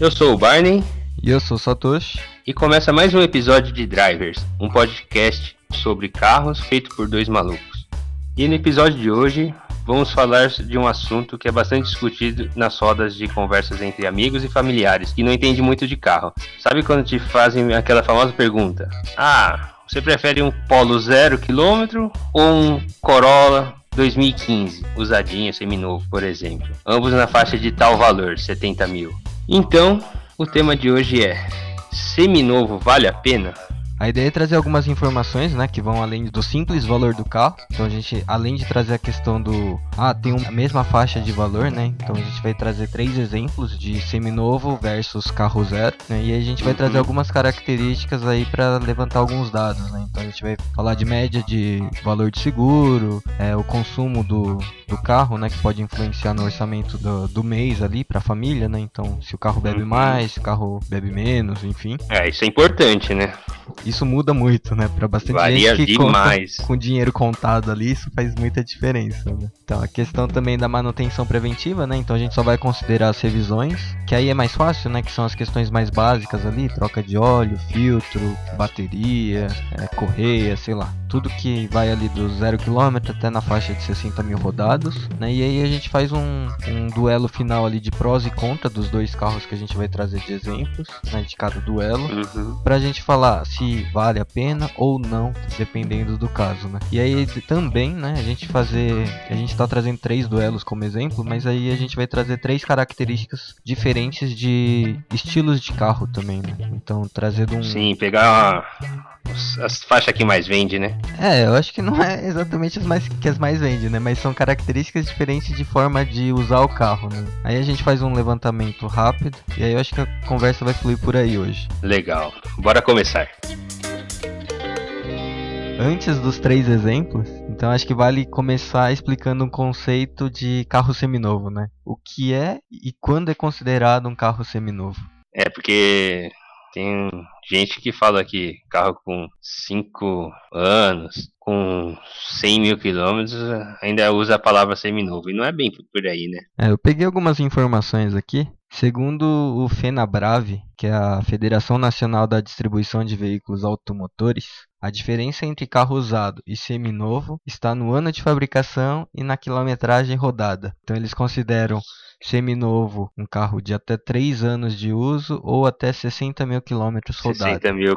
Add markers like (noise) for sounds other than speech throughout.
Eu sou o Barney E eu sou o Satoshi. e começa mais um episódio de Drivers, um podcast sobre carros feito por dois malucos. E no episódio de hoje vamos falar de um assunto que é bastante discutido nas rodas de conversas entre amigos e familiares que não entendem muito de carro. Sabe quando te fazem aquela famosa pergunta? Ah, você prefere um Polo zero quilômetro ou um Corolla 2015, usadinho, seminovo, por exemplo. Ambos na faixa de tal valor, 70 mil. Então, o tema de hoje é: seminovo vale a pena? A ideia é trazer algumas informações, né, que vão além do simples valor do carro. Então a gente, além de trazer a questão do, ah, tem um- a mesma faixa de valor, né? Então a gente vai trazer três exemplos de seminovo versus carro zero, né? E aí a gente vai trazer algumas características aí para levantar alguns dados, né? Então a gente vai falar de média de valor de seguro, é, o consumo do, do carro, né, que pode influenciar no orçamento do, do mês ali para a família, né? Então se o carro bebe Uhum. mais, se o carro bebe menos, enfim. É, isso é importante, né? Isso muda muito, né? Pra bastante Varia gente que conta demais. com dinheiro contado ali, isso faz muita diferença, né? Então, a questão também da manutenção preventiva, né? Então, a gente só vai considerar as revisões, que aí é mais fácil, né? Que são as questões mais básicas ali, troca de óleo, filtro, bateria, é, correia, sei lá. Tudo que vai ali do 0 km até na faixa de 60 mil rodados, né? E aí a gente faz um, um duelo final ali de prós e contra dos dois carros que a gente vai trazer de exemplos, né? De cada duelo Uhum. pra gente falar se vale a pena ou não, dependendo do caso, né? E aí também, né, a gente fazer, a gente tá trazendo três duelos como exemplo, mas aí a gente vai trazer três características diferentes de estilos de carro também, né? Então trazer de um Sim, pegar os- as faixas que mais vende, né? É, eu acho que não é exatamente as mais que as mais vendem, né? Mas são características diferentes de forma de usar o carro, né? Aí a gente faz um levantamento rápido e aí eu acho que a conversa vai fluir por aí hoje. Legal. Bora começar. Antes dos três exemplos, então acho que vale começar explicando um conceito de carro seminovo, né? O que é e quando é considerado um carro seminovo. É, porque tem gente que fala que carro com 5 anos, com 100 mil quilômetros, ainda usa a palavra seminovo. E não é bem por aí, né? É, eu peguei algumas informações aqui. Segundo o FenaBrave, que é a Federação Nacional da Distribuição de Veículos Automotores, a diferença entre carro usado e seminovo está no ano de fabricação e na quilometragem rodada. Então eles consideram seminovo um carro de até 3 anos de uso ou até 60 mil quilômetros rodados. 60 mil.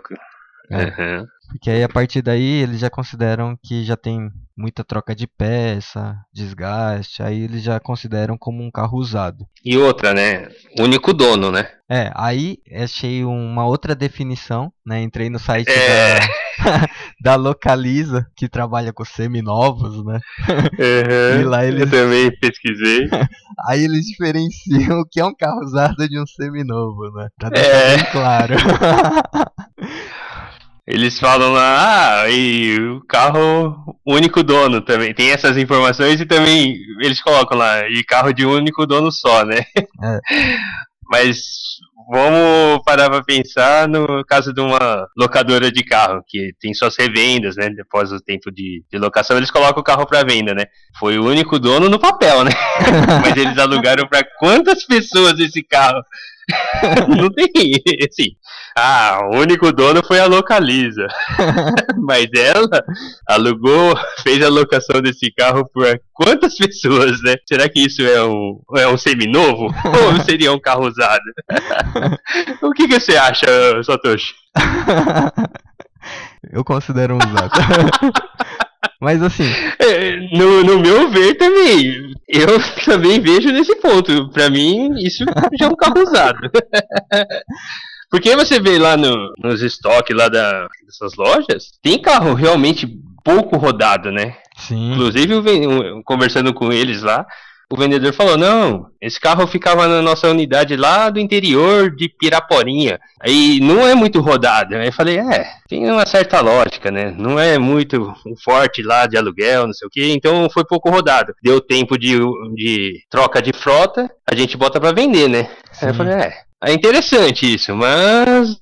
É. Aham. Porque aí a partir daí eles já consideram que já tem muita troca de peça, desgaste, aí eles já consideram como um carro usado. E outra, né? Único dono, né? É, aí achei uma outra definição, né? Entrei no site É. da, (laughs) da Localiza, que trabalha com seminovos, né? Aham. E lá eles- Eu também pesquisei. (laughs) Aí eles diferenciam o que é um carro usado de um seminovo, né? Pra deixar É. bem claro. (laughs) Eles falam lá, ah, e o carro único dono também. Tem essas informações e também eles colocam lá, e carro de único dono só, né? É. (laughs) Mas vamos parar pra pensar no caso de uma locadora de carro, que tem suas revendas, né? Depois do tempo de, de locação, eles colocam o carro pra venda, né? Foi o único dono no papel, né? (laughs) Mas eles alugaram pra quantas pessoas esse carro? (laughs) Não tem, assim. Ah, o único dono foi a Localiza. (laughs) Mas ela alugou, (laughs) fez a locação desse carro por quantas pessoas, né? Será que isso é um, é um seminovo? (laughs) Ou seria um carro usado? o que, que você acha, Satoshi? Eu considero um usado. Mas assim, É, No, no meu ver também. Eu também vejo nesse ponto. Pra mim, isso já é um carro usado. Porque você vê lá no, nos estoques lá da, dessas lojas, tem carro realmente pouco rodado, né? sim. Inclusive, conversando com eles lá, o vendedor falou: não, esse carro ficava na nossa unidade lá do interior de Piraporinha. Aí não é muito rodado. Aí eu falei: é, tem uma certa lógica, né? Não é muito forte lá de aluguel, não sei o que, então foi pouco rodado. Deu tempo de, de troca de frota, a gente bota pra vender, né? Aí eu Sim. falei: é. É interessante isso, mas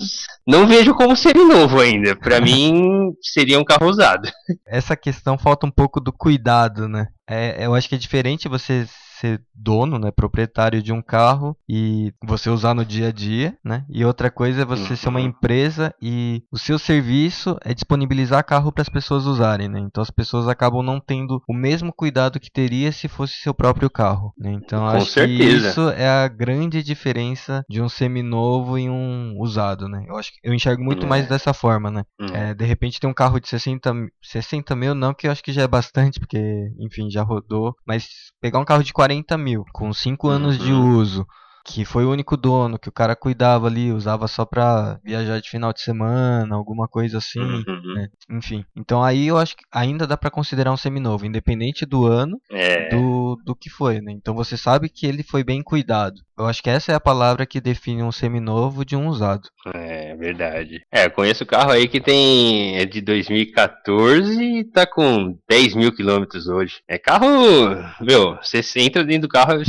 não vejo como seminovo ainda. Pra (laughs) mim, seria um carro usado. essa questão falta um pouco do cuidado, né? É, eu acho que é diferente você ser dono, né, proprietário de um carro e você usar no dia a dia, né? E outra coisa é você ser uma uhum. empresa e o seu serviço é disponibilizar carro para as pessoas usarem, né? Então as pessoas acabam não tendo o mesmo cuidado que teria se fosse seu próprio carro, né? Então Com acho certeza. que isso é a grande diferença de um seminovo e um usado, né? Eu acho que eu enxergo muito é. mais dessa forma, né? É. É, de repente tem um carro de 60, 60 mil, não que eu acho que já é bastante, porque enfim já rodou, mas pegar um carro de 40 mil com 5 anos uhum. de uso que foi o único dono, que o cara cuidava ali, usava só pra viajar de final de semana, alguma coisa assim, uhum. né? Enfim. Então aí eu acho que ainda dá para considerar um seminovo, independente do ano, é. do, do que foi, né? Então você sabe que ele foi bem cuidado. Eu acho que essa é a palavra que define um seminovo de um usado. É, verdade. É, eu conheço carro aí que tem. é de 2014 e tá com 10 mil quilômetros hoje. É carro. Meu, você entra dentro do carro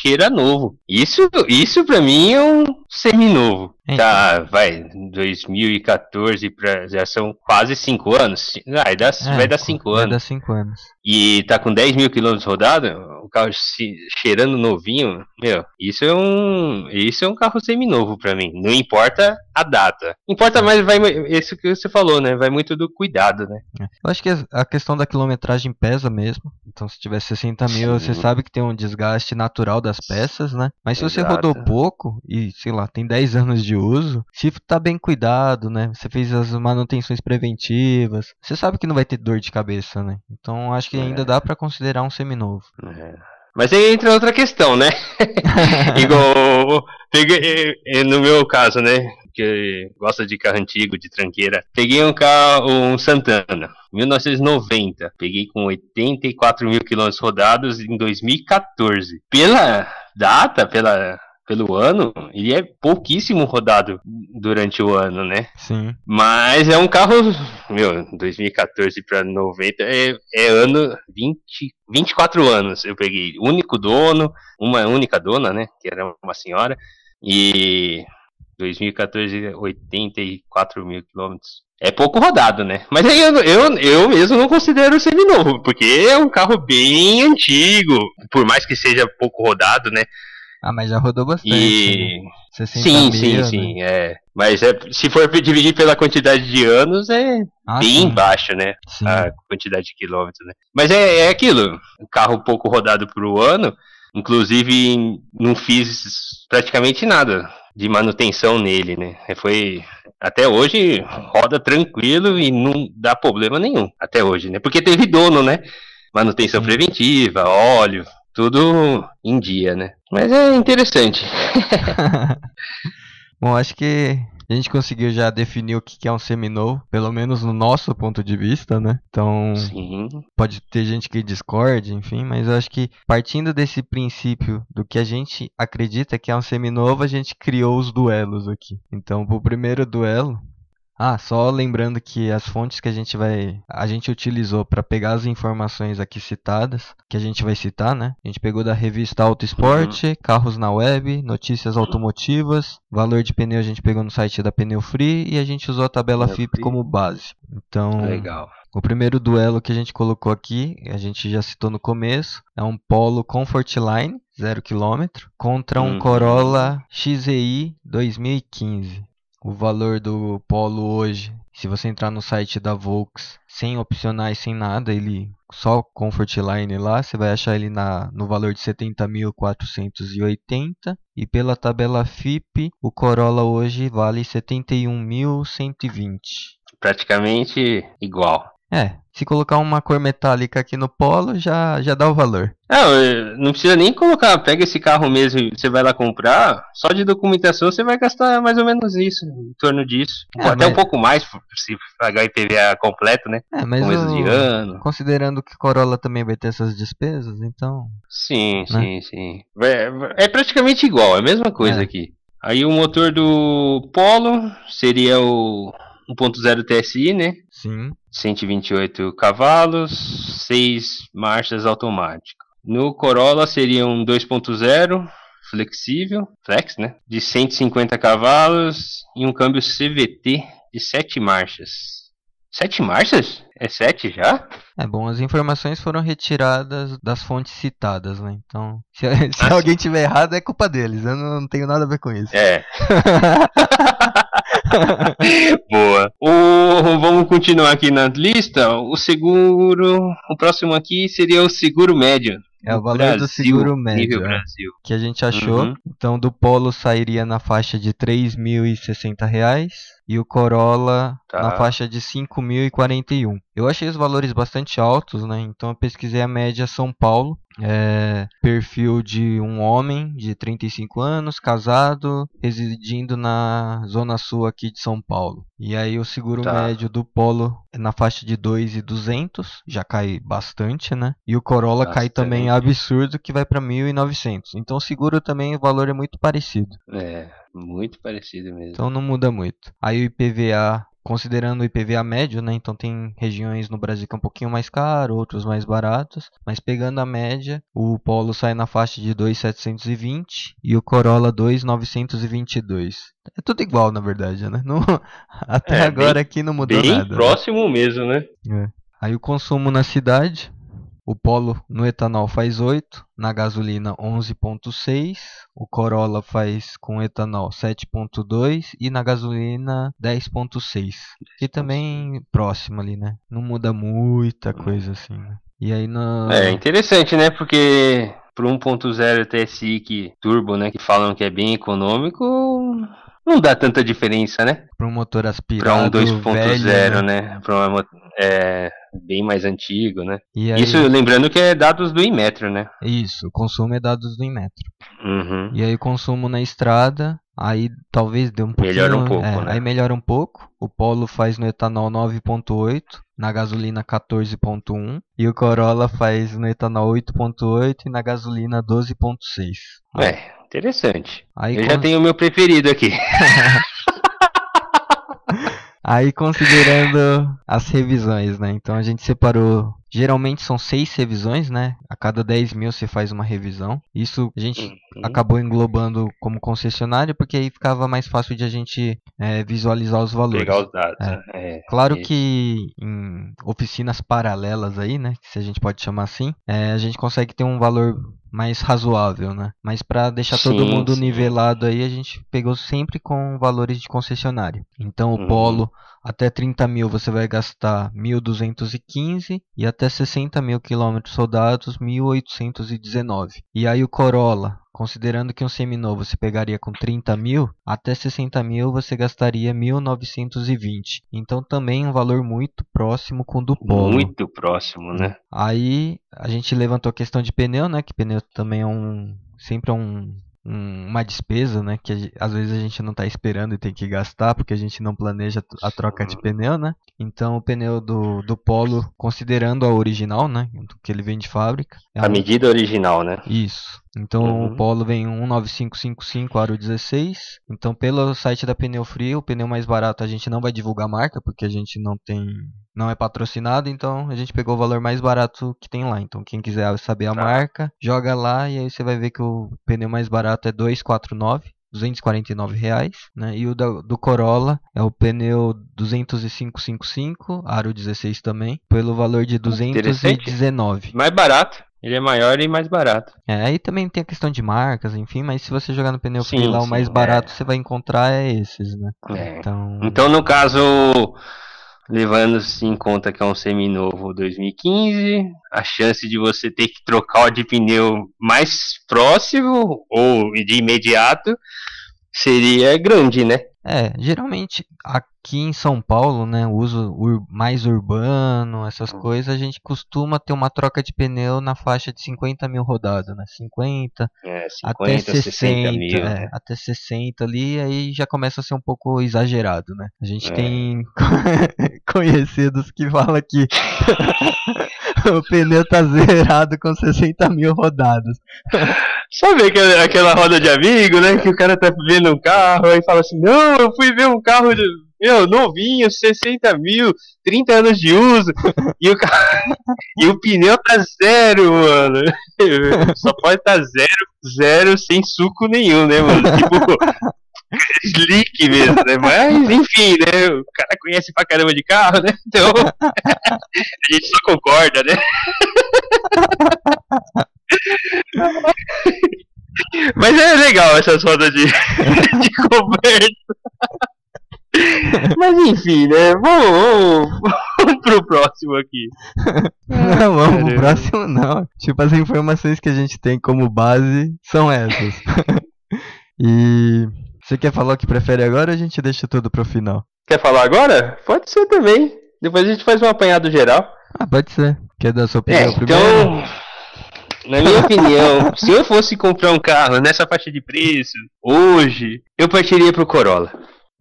cheira novo. Isso, isso pra mim é um seminovo. É. Tá, vai, 2014 pra, já são quase 5 anos. Vai dar 5 é, vai dar cinco anos. Vai dar 5 anos. E tá com 10 mil quilômetros rodado, o carro se, cheirando novinho, meu, isso é um. Isso é um carro seminovo pra mim. Não importa a data. Importa mais, vai, isso que você falou, né? Vai muito do cuidado, né? É. Eu acho que a questão da quilometragem pesa mesmo. Então, se tiver 60 mil, Sim. você sabe que tem um desgaste natural das peças, né? Mas se Exato. você rodou pouco e, sei lá, tem 10 anos de uso, se tá bem cuidado, né? Você fez as manutenções preventivas, você sabe que não vai ter dor de cabeça, né? Então, acho que é. ainda dá para considerar um seminovo. É. Mas aí entra outra questão, né? (laughs) Igual peguei, no meu caso, né? Que gosta de carro antigo, de tranqueira. Peguei um carro, um Santana, 1990. Peguei com 84 mil quilômetros rodados em 2014. Pela data, pela pelo ano, ele é pouquíssimo rodado durante o ano, né? Sim. Mas é um carro, meu, 2014 para 90 é, é ano 20, 24 anos. Eu peguei único dono, uma única dona, né? Que era uma senhora, e 2014, 84 mil quilômetros. É pouco rodado, né? Mas aí eu, eu, eu mesmo não considero semi-novo, porque é um carro bem antigo. Por mais que seja pouco rodado, né? Ah, mas já rodou bastante. E... Né? Sim, sim, né? sim, é. Mas é, se for dividir pela quantidade de anos, é ah, bem sim. baixo, né? Sim. A quantidade de quilômetros, né? Mas é, é aquilo, um carro pouco rodado por ano, inclusive não fiz praticamente nada de manutenção nele, né? Foi até hoje roda tranquilo e não dá problema nenhum até hoje, né? Porque teve dono, né? Manutenção preventiva, óleo, tudo em dia, né? Mas é interessante. (laughs) Bom, acho que a gente conseguiu já definir o que é um seminovo, pelo menos no nosso ponto de vista, né? Então, Sim. pode ter gente que discorde, enfim, mas eu acho que partindo desse princípio do que a gente acredita que é um seminovo, a gente criou os duelos aqui. Então, pro primeiro duelo, ah, só lembrando que as fontes que a gente vai, a gente utilizou para pegar as informações aqui citadas, que a gente vai citar, né? A gente pegou da revista Auto Esporte, uhum. Carros na Web, Notícias Automotivas, valor de pneu a gente pegou no site da Pneu Free e a gente usou a tabela Pneu FIP Free. como base. Então, legal. O primeiro duelo que a gente colocou aqui, a gente já citou no começo, é um Polo Comfort Line 0 km contra um uhum. Corolla XEI 2015 o valor do Polo hoje, se você entrar no site da Volks, sem opcionais, sem nada, ele só Comfort Line lá, você vai achar ele na, no valor de 70.480 e pela tabela FIP, o Corolla hoje vale 71.120. Praticamente igual. É, se colocar uma cor metálica aqui no polo, já, já dá o valor. Não, não precisa nem colocar, pega esse carro mesmo e você vai lá comprar, só de documentação você vai gastar mais ou menos isso, em torno disso. É, Até mas... um pouco mais, se pagar IPVA completo, né? É, mas Começo de ano. considerando que Corolla também vai ter essas despesas, então... Sim, né? sim, sim. É, é, praticamente igual, é a mesma coisa é. aqui. Aí o motor do Polo seria o 1.0 TSI, né? Sim. 128 cavalos, 6 marchas automático. No Corolla seria um 2.0 flexível, flex, né? De 150 cavalos e um câmbio CVT de 7 marchas. Sete marchas? É sete já? É bom, as informações foram retiradas das fontes citadas, né? Então, (laughs) se, se Ah, alguém tiver errado, é culpa deles. Eu não, não tenho nada a ver com isso. É. (laughs) (laughs) Boa. O, vamos continuar aqui na lista. O seguro. O próximo aqui seria o seguro médio. É o valor do Brasil, seguro nível médio é, Brasil. que a gente achou. Uhum. Então, do Polo sairia na faixa de 3.060 reais e o Corolla Tá. na faixa de R$ 5.041. Eu achei os valores bastante altos, né? Então, eu pesquisei a média São Paulo. É, perfil de um homem de 35 anos, casado, residindo na zona sul aqui de São Paulo. E aí o seguro Tá. médio do Polo é na faixa de 2.200, já cai bastante, né? E o Corolla cai também absurdo, que vai para 1.900. Então o seguro também, o valor é muito parecido. É, muito parecido mesmo. Então não muda muito. Aí o IPVA, considerando o IPVA médio, né? Então tem regiões no Brasil que é um pouquinho mais caro, outros mais baratos. Mas pegando a média, o Polo sai na faixa de 2.720 e o Corolla 2.922. É tudo igual, na verdade, né? Não- (laughs) até É, agora aqui não mudou Bem nada. né? próximo mesmo, né? Aí o consumo na cidade, o Polo no etanol faz 8, na gasolina 11.6, o Corolla faz com etanol 7.2 e na gasolina 10.6. E também próximo ali, né? Não muda muita coisa assim, né? E aí no É interessante, né? Porque pro 1.0 TSI que turbo, né, que falam que é bem econômico, não dá tanta diferença, né? para um motor aspirado um 2.0, velho, né? né? Pra uma, é bem mais antigo, né? Isso lembrando que é dados do Inmetro, né? isso, o consumo é dados do Inmetro. Uhum. E aí o consumo na estrada, aí talvez dê um pouquinho... Melhora um pouco, é, né? Aí melhora um pouco. O Polo faz no etanol 9.8, na gasolina 14.1 e o Corolla faz no etanol 8.8 e na gasolina 12.6. É, interessante. Aí, Eu já tenho o meu preferido aqui. (laughs) aí considerando as revisões, né? Então a gente separou... Geralmente são seis revisões, né? A cada 10 mil você faz uma revisão. Isso a gente Uhum. acabou englobando como concessionário, porque aí ficava mais fácil de a gente eh, visualizar os valores. Pegar os dados. É. né? É, Claro que em oficinas paralelas aí, né, se a gente pode chamar assim, é, a gente consegue ter um valor mais razoável, né? Mas para deixar todo Sim, mundo sim. nivelado aí, a gente pegou sempre com valores de concessionário. Então o Uhum. Polo até 30 mil você vai gastar 1.215 e até 60 mil quilômetros rodados 1.819. E aí o Corolla Considerando que um seminovo você pegaria com 30 mil, até 60 mil você gastaria 1.920. Então também um valor muito próximo com o do Polo. Muito próximo, né? Aí a gente levantou a questão de pneu, né? Que pneu também é um sempre é um, um- uma despesa, né? Que às vezes a gente não está esperando e tem que gastar porque a gente não planeja a troca de pneu, né? Então o pneu do, do Polo, considerando a original, né? Que ele vem de fábrica, é A um- medida original, né? isso. Então Uhum. o Polo vem 19555 aro 16. Então pelo site da Pneu Frio, o pneu mais barato a gente não vai divulgar a marca porque a gente não tem não é patrocinado, então a gente pegou o valor mais barato que tem lá. Então quem quiser saber a Tá. marca, joga lá e aí você vai ver que o pneu mais barato é 249 249 reais, né? E o da- do Corolla é o pneu 20555, aro 16 também, pelo valor de Interessante. 219. Mais barato. Ele é maior e mais barato. É, aí também tem a questão de marcas, enfim, mas se você jogar no pneu Sim, free lá, o sim, mais é. barato você vai encontrar é esses, né? É. Então, Então, no caso, levando-se em conta que é um seminovo 2015, a chance de você ter que trocar o de pneu mais próximo ou de imediato seria grande, né? É, geralmente aqui em São Paulo, né, o uso ur- mais urbano, essas Hum. coisas, a gente costuma ter uma troca de pneu na faixa de 50 mil rodadas, né? 50 É, 50, até 60, 60 mil. é, né? até 60 ali, aí já começa a ser um pouco exagerado, né? A gente É. tem (laughs) conhecidos que falam que (laughs) o pneu tá zerado com 60 mil rodadas. Sabe aquela, aquela roda de amigo, né? Que o cara tá vendo um carro aí fala assim: Não, eu fui ver um carro de, meu, novinho, 60 mil, 30 anos de uso, e o, (laughs) e o pneu tá zero, mano. (laughs) Só pode tá zero, zero, sem suco nenhum, né, mano? Tipo, (laughs) slick mesmo, né? Mas, enfim, né? O cara conhece pra caramba de carro, né? Então, a gente só concorda, né? Mas é legal essas rodas de, (laughs) de conversa. Mas enfim, né? Vamos, vamos, vamos pro próximo aqui. Não, vamos pro próximo não. Tipo, as informações que a gente tem como base são essas. (laughs) e você quer falar o que prefere agora ou a gente deixa tudo pro final? Quer falar agora? Pode ser também. Depois a gente faz um apanhado geral. Ah, pode ser. Quer dar sua opinião É, primeiro? então, na minha opinião, se eu fosse comprar um carro nessa faixa de preço, hoje, eu partiria pro Corolla.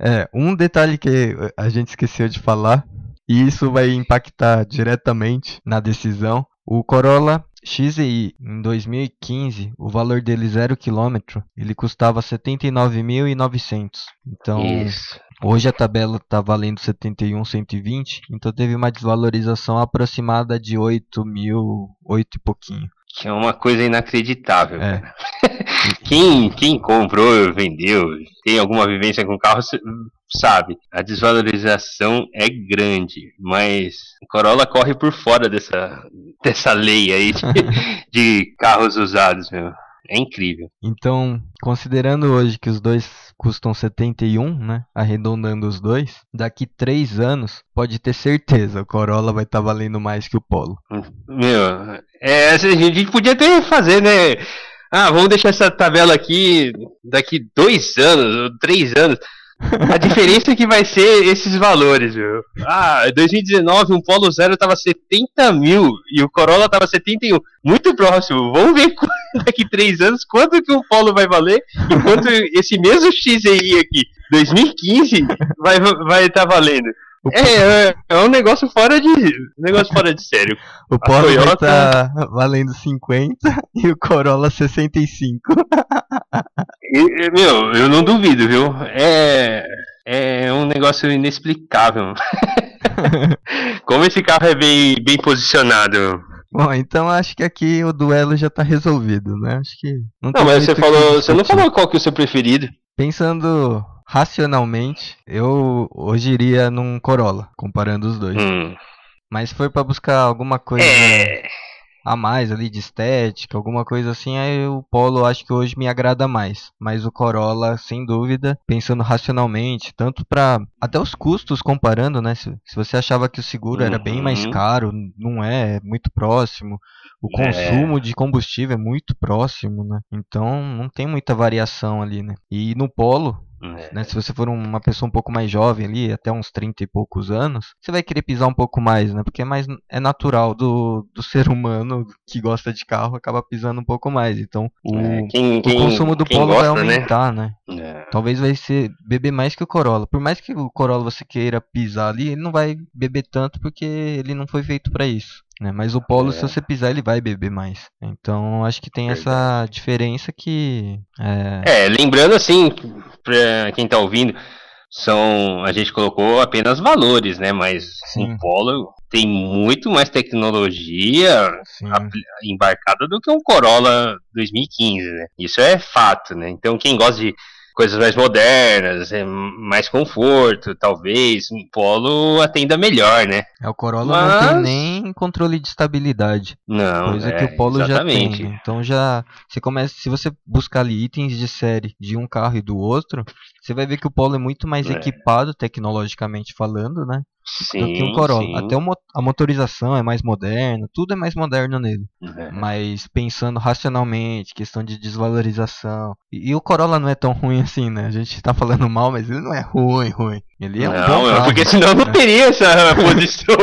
É, um detalhe que a gente esqueceu de falar, e isso vai impactar diretamente na decisão. O Corolla XEI em 2015, o valor dele 0 km, ele custava 79.900. Então, Isso. hoje a tabela está valendo 71.120, então teve uma desvalorização aproximada de 8 mil, 8 e pouquinho. Que é uma coisa inacreditável. É. (laughs) Quem, quem comprou, vendeu, tem alguma vivência com carro, sabe. A desvalorização é grande, mas o Corolla corre por fora dessa, dessa lei aí de, (laughs) de carros usados, meu. É incrível. Então, considerando hoje que os dois custam 71, né? Arredondando os dois, daqui 3 anos, pode ter certeza, o Corolla vai estar valendo mais que o Polo. Meu, é, a gente podia até fazer, né? Ah, vamos deixar essa tabela aqui daqui dois anos, três anos. A diferença é que vai ser esses valores, meu. Ah, em 2019 um Polo Zero tava 70 mil e o Corolla tava 71. Muito próximo. Vamos ver qu- (laughs) daqui três anos quanto que o Polo vai valer e quanto esse mesmo XEI aqui, 2015, vai estar vai tá valendo. É, é, é um negócio fora de. um negócio fora de sério. o Polo vai Toyota- estar valendo 50 e o Corolla 65. (laughs) E- Meu, eu não duvido, viu? É. É um negócio inexplicável. (laughs) Como esse carro é bem, bem posicionado. Bom, então acho que aqui o duelo já tá resolvido, né? Acho que não, Não, mas você falou. Você não falou qual que é o seu preferido. Pensando racionalmente, eu hoje iria num Corolla, comparando os dois. Hum. Mas se for pra buscar alguma coisa É. a mais ali de estética, alguma coisa assim, aí o Polo acho que hoje me agrada mais. Mas o Corolla, sem dúvida, pensando racionalmente, tanto pra até os custos comparando, né? Se, se você achava que o seguro era bem mais Uhum. caro, não é, é muito próximo. O É. consumo de combustível é muito próximo, né? Então não tem muita variação ali, né? E no Polo, É. né? Se você for uma pessoa um pouco mais jovem ali, até uns 30 e poucos anos, você vai querer pisar um pouco mais, né? Porque é mais é natural do, do ser humano que gosta de carro acaba pisando um pouco mais. Então o, É, quem, o quem, consumo do Polo gosta, vai né? aumentar, né? É. Talvez vai ser beber mais que o Corolla. Por mais que o Corolla você queira pisar ali, ele não vai beber tanto porque ele não foi feito para isso. Né? Mas o Polo, É. se você pisar, ele vai beber mais. Então acho que tem essa diferença que é, É, lembrando assim, pra quem tá ouvindo, são. A gente colocou apenas valores, né? Mas Sim. o Polo tem muito mais tecnologia embarcada do que um Corolla 2015, né? Isso é fato, né? Então quem gosta de coisas mais modernas, é, mais conforto, talvez um Polo atenda melhor, né? É, o Corolla não tem Mas- nem controle de estabilidade, Não, coisa é, que o Polo exatamente. já tem. Então já você começa, se você buscar ali itens de série de um carro e do outro, você vai ver que o Polo é muito mais É. equipado tecnologicamente falando, né? Sim, do que o Corolla. sim. Até o a motorização é mais moderna, tudo é mais moderno nele. É. Mas pensando racionalmente, questão de desvalorização. E, e o Corolla não é tão ruim assim, né? A gente tá falando mal, mas ele não é ruim, ruim. Ele é um não, bom é carro, porque senão não né? teria essa (laughs) posição.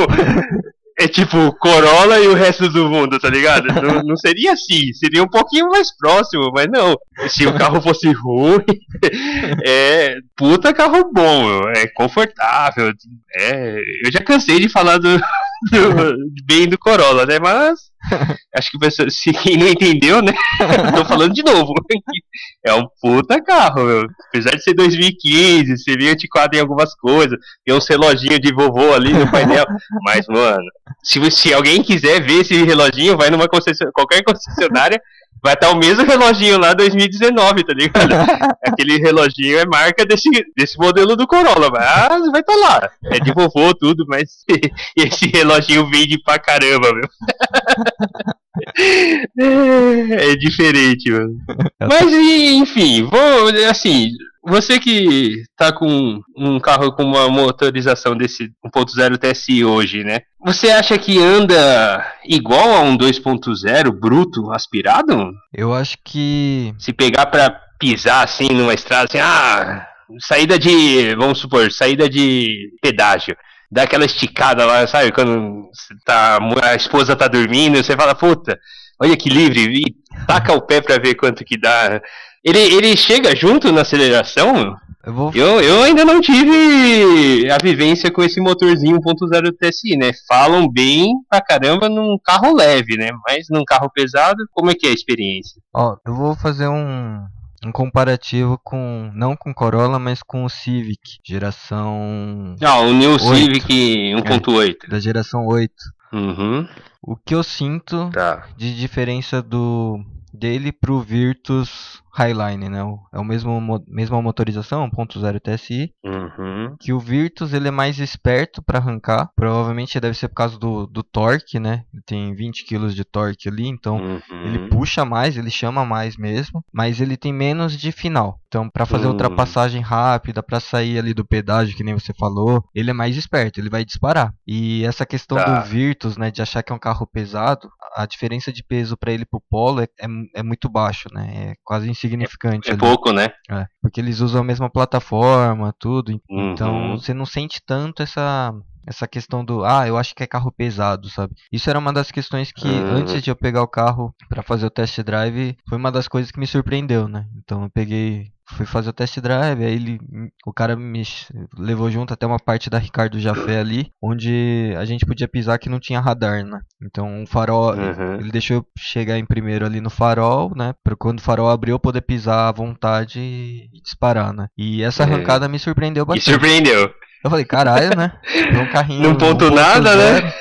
É tipo Corolla e o resto do mundo, tá ligado? Não, não seria assim, seria um pouquinho mais próximo, mas não. Se o carro fosse ruim, (laughs) é puta carro bom, é confortável. É, eu já cansei de falar do, (laughs) do- bem do Corolla, né? Mas (laughs) acho que pessoa- se quem não entendeu, né? (laughs) Tô falando de novo. É um puta carro, meu. Apesar de ser 2015, ser meio antiquado em algumas coisas, tem uns reloginhos de vovô ali no painel. (laughs) Mas, mano, se, se alguém quiser ver esse reloginho, vai numa concessionária, qualquer concessionária vai estar o mesmo reloginho lá 2019, tá ligado? (laughs) Aquele reloginho é marca desse, desse modelo do Corolla, mas vai estar tá lá. É de vovô tudo, mas (laughs) esse reloginho vende pra caramba, meu. (laughs) É, (laughs) é diferente, mano. Mas enfim, vou assim, você que tá com um carro com uma motorização desse 1.0 TSI hoje, né? Você acha que anda igual a um 2.0 bruto aspirado? Eu acho que se pegar para pisar assim numa estrada assim, ah, saída de, vamos supor, saída de pedágio dá aquela esticada lá, sabe? Quando tá, a esposa tá dormindo, você fala, puta, olha que livre, e taca o pé pra ver quanto que dá. Ele, ele chega junto na aceleração? Eu, vou... eu, eu ainda não tive a vivência com esse motorzinho 1.0 TSI, né? Falam bem pra caramba num carro leve, né? Mas num carro pesado, como é que é a experiência? Ó, eu vou fazer um, um comparativo com não com Corolla, mas com o Civic, geração Ah, o New 8. Civic 1.8. É, da geração 8. Uhum. O que eu sinto tá. de diferença do dele pro Virtus Highline, né? É o mesmo mesma motorização, 1.0 TSI. Uhum. Que o Virtus ele é mais esperto para arrancar. Provavelmente deve ser por causa do, do torque, né? Ele tem 20 kg de torque ali, então uhum. ele puxa mais, ele chama mais mesmo, mas ele tem menos de final. Então, para fazer uhum. ultrapassagem rápida, para sair ali do pedágio, que nem você falou, ele é mais esperto, ele vai disparar. E essa questão tá. do Virtus, né, de achar que é um carro pesado, a diferença de peso para ele pro Polo é, é, é, muito baixo, né? É quase insignificante. É, é pouco, né? É, porque eles usam a mesma plataforma, tudo. Uhum. Então você não sente tanto essa essa questão do ah, eu acho que é carro pesado, sabe? Isso era uma das questões que uhum. antes de eu pegar o carro para fazer o test drive, foi uma das coisas que me surpreendeu, né? Então eu peguei fui fazer o test drive, aí ele, o cara me levou junto até uma parte da Ricardo Jafé (clears throat) ali, onde a gente podia pisar que não tinha radar, né? Então o farol, uhum. ele deixou eu chegar em primeiro ali no farol, né? Para quando o farol abriu eu poder pisar à vontade e disparar, né? E essa uhum. arrancada me surpreendeu bastante. Me surpreendeu. Eu falei, caralho, né? (laughs) um carrinho. Não ponto nada, né?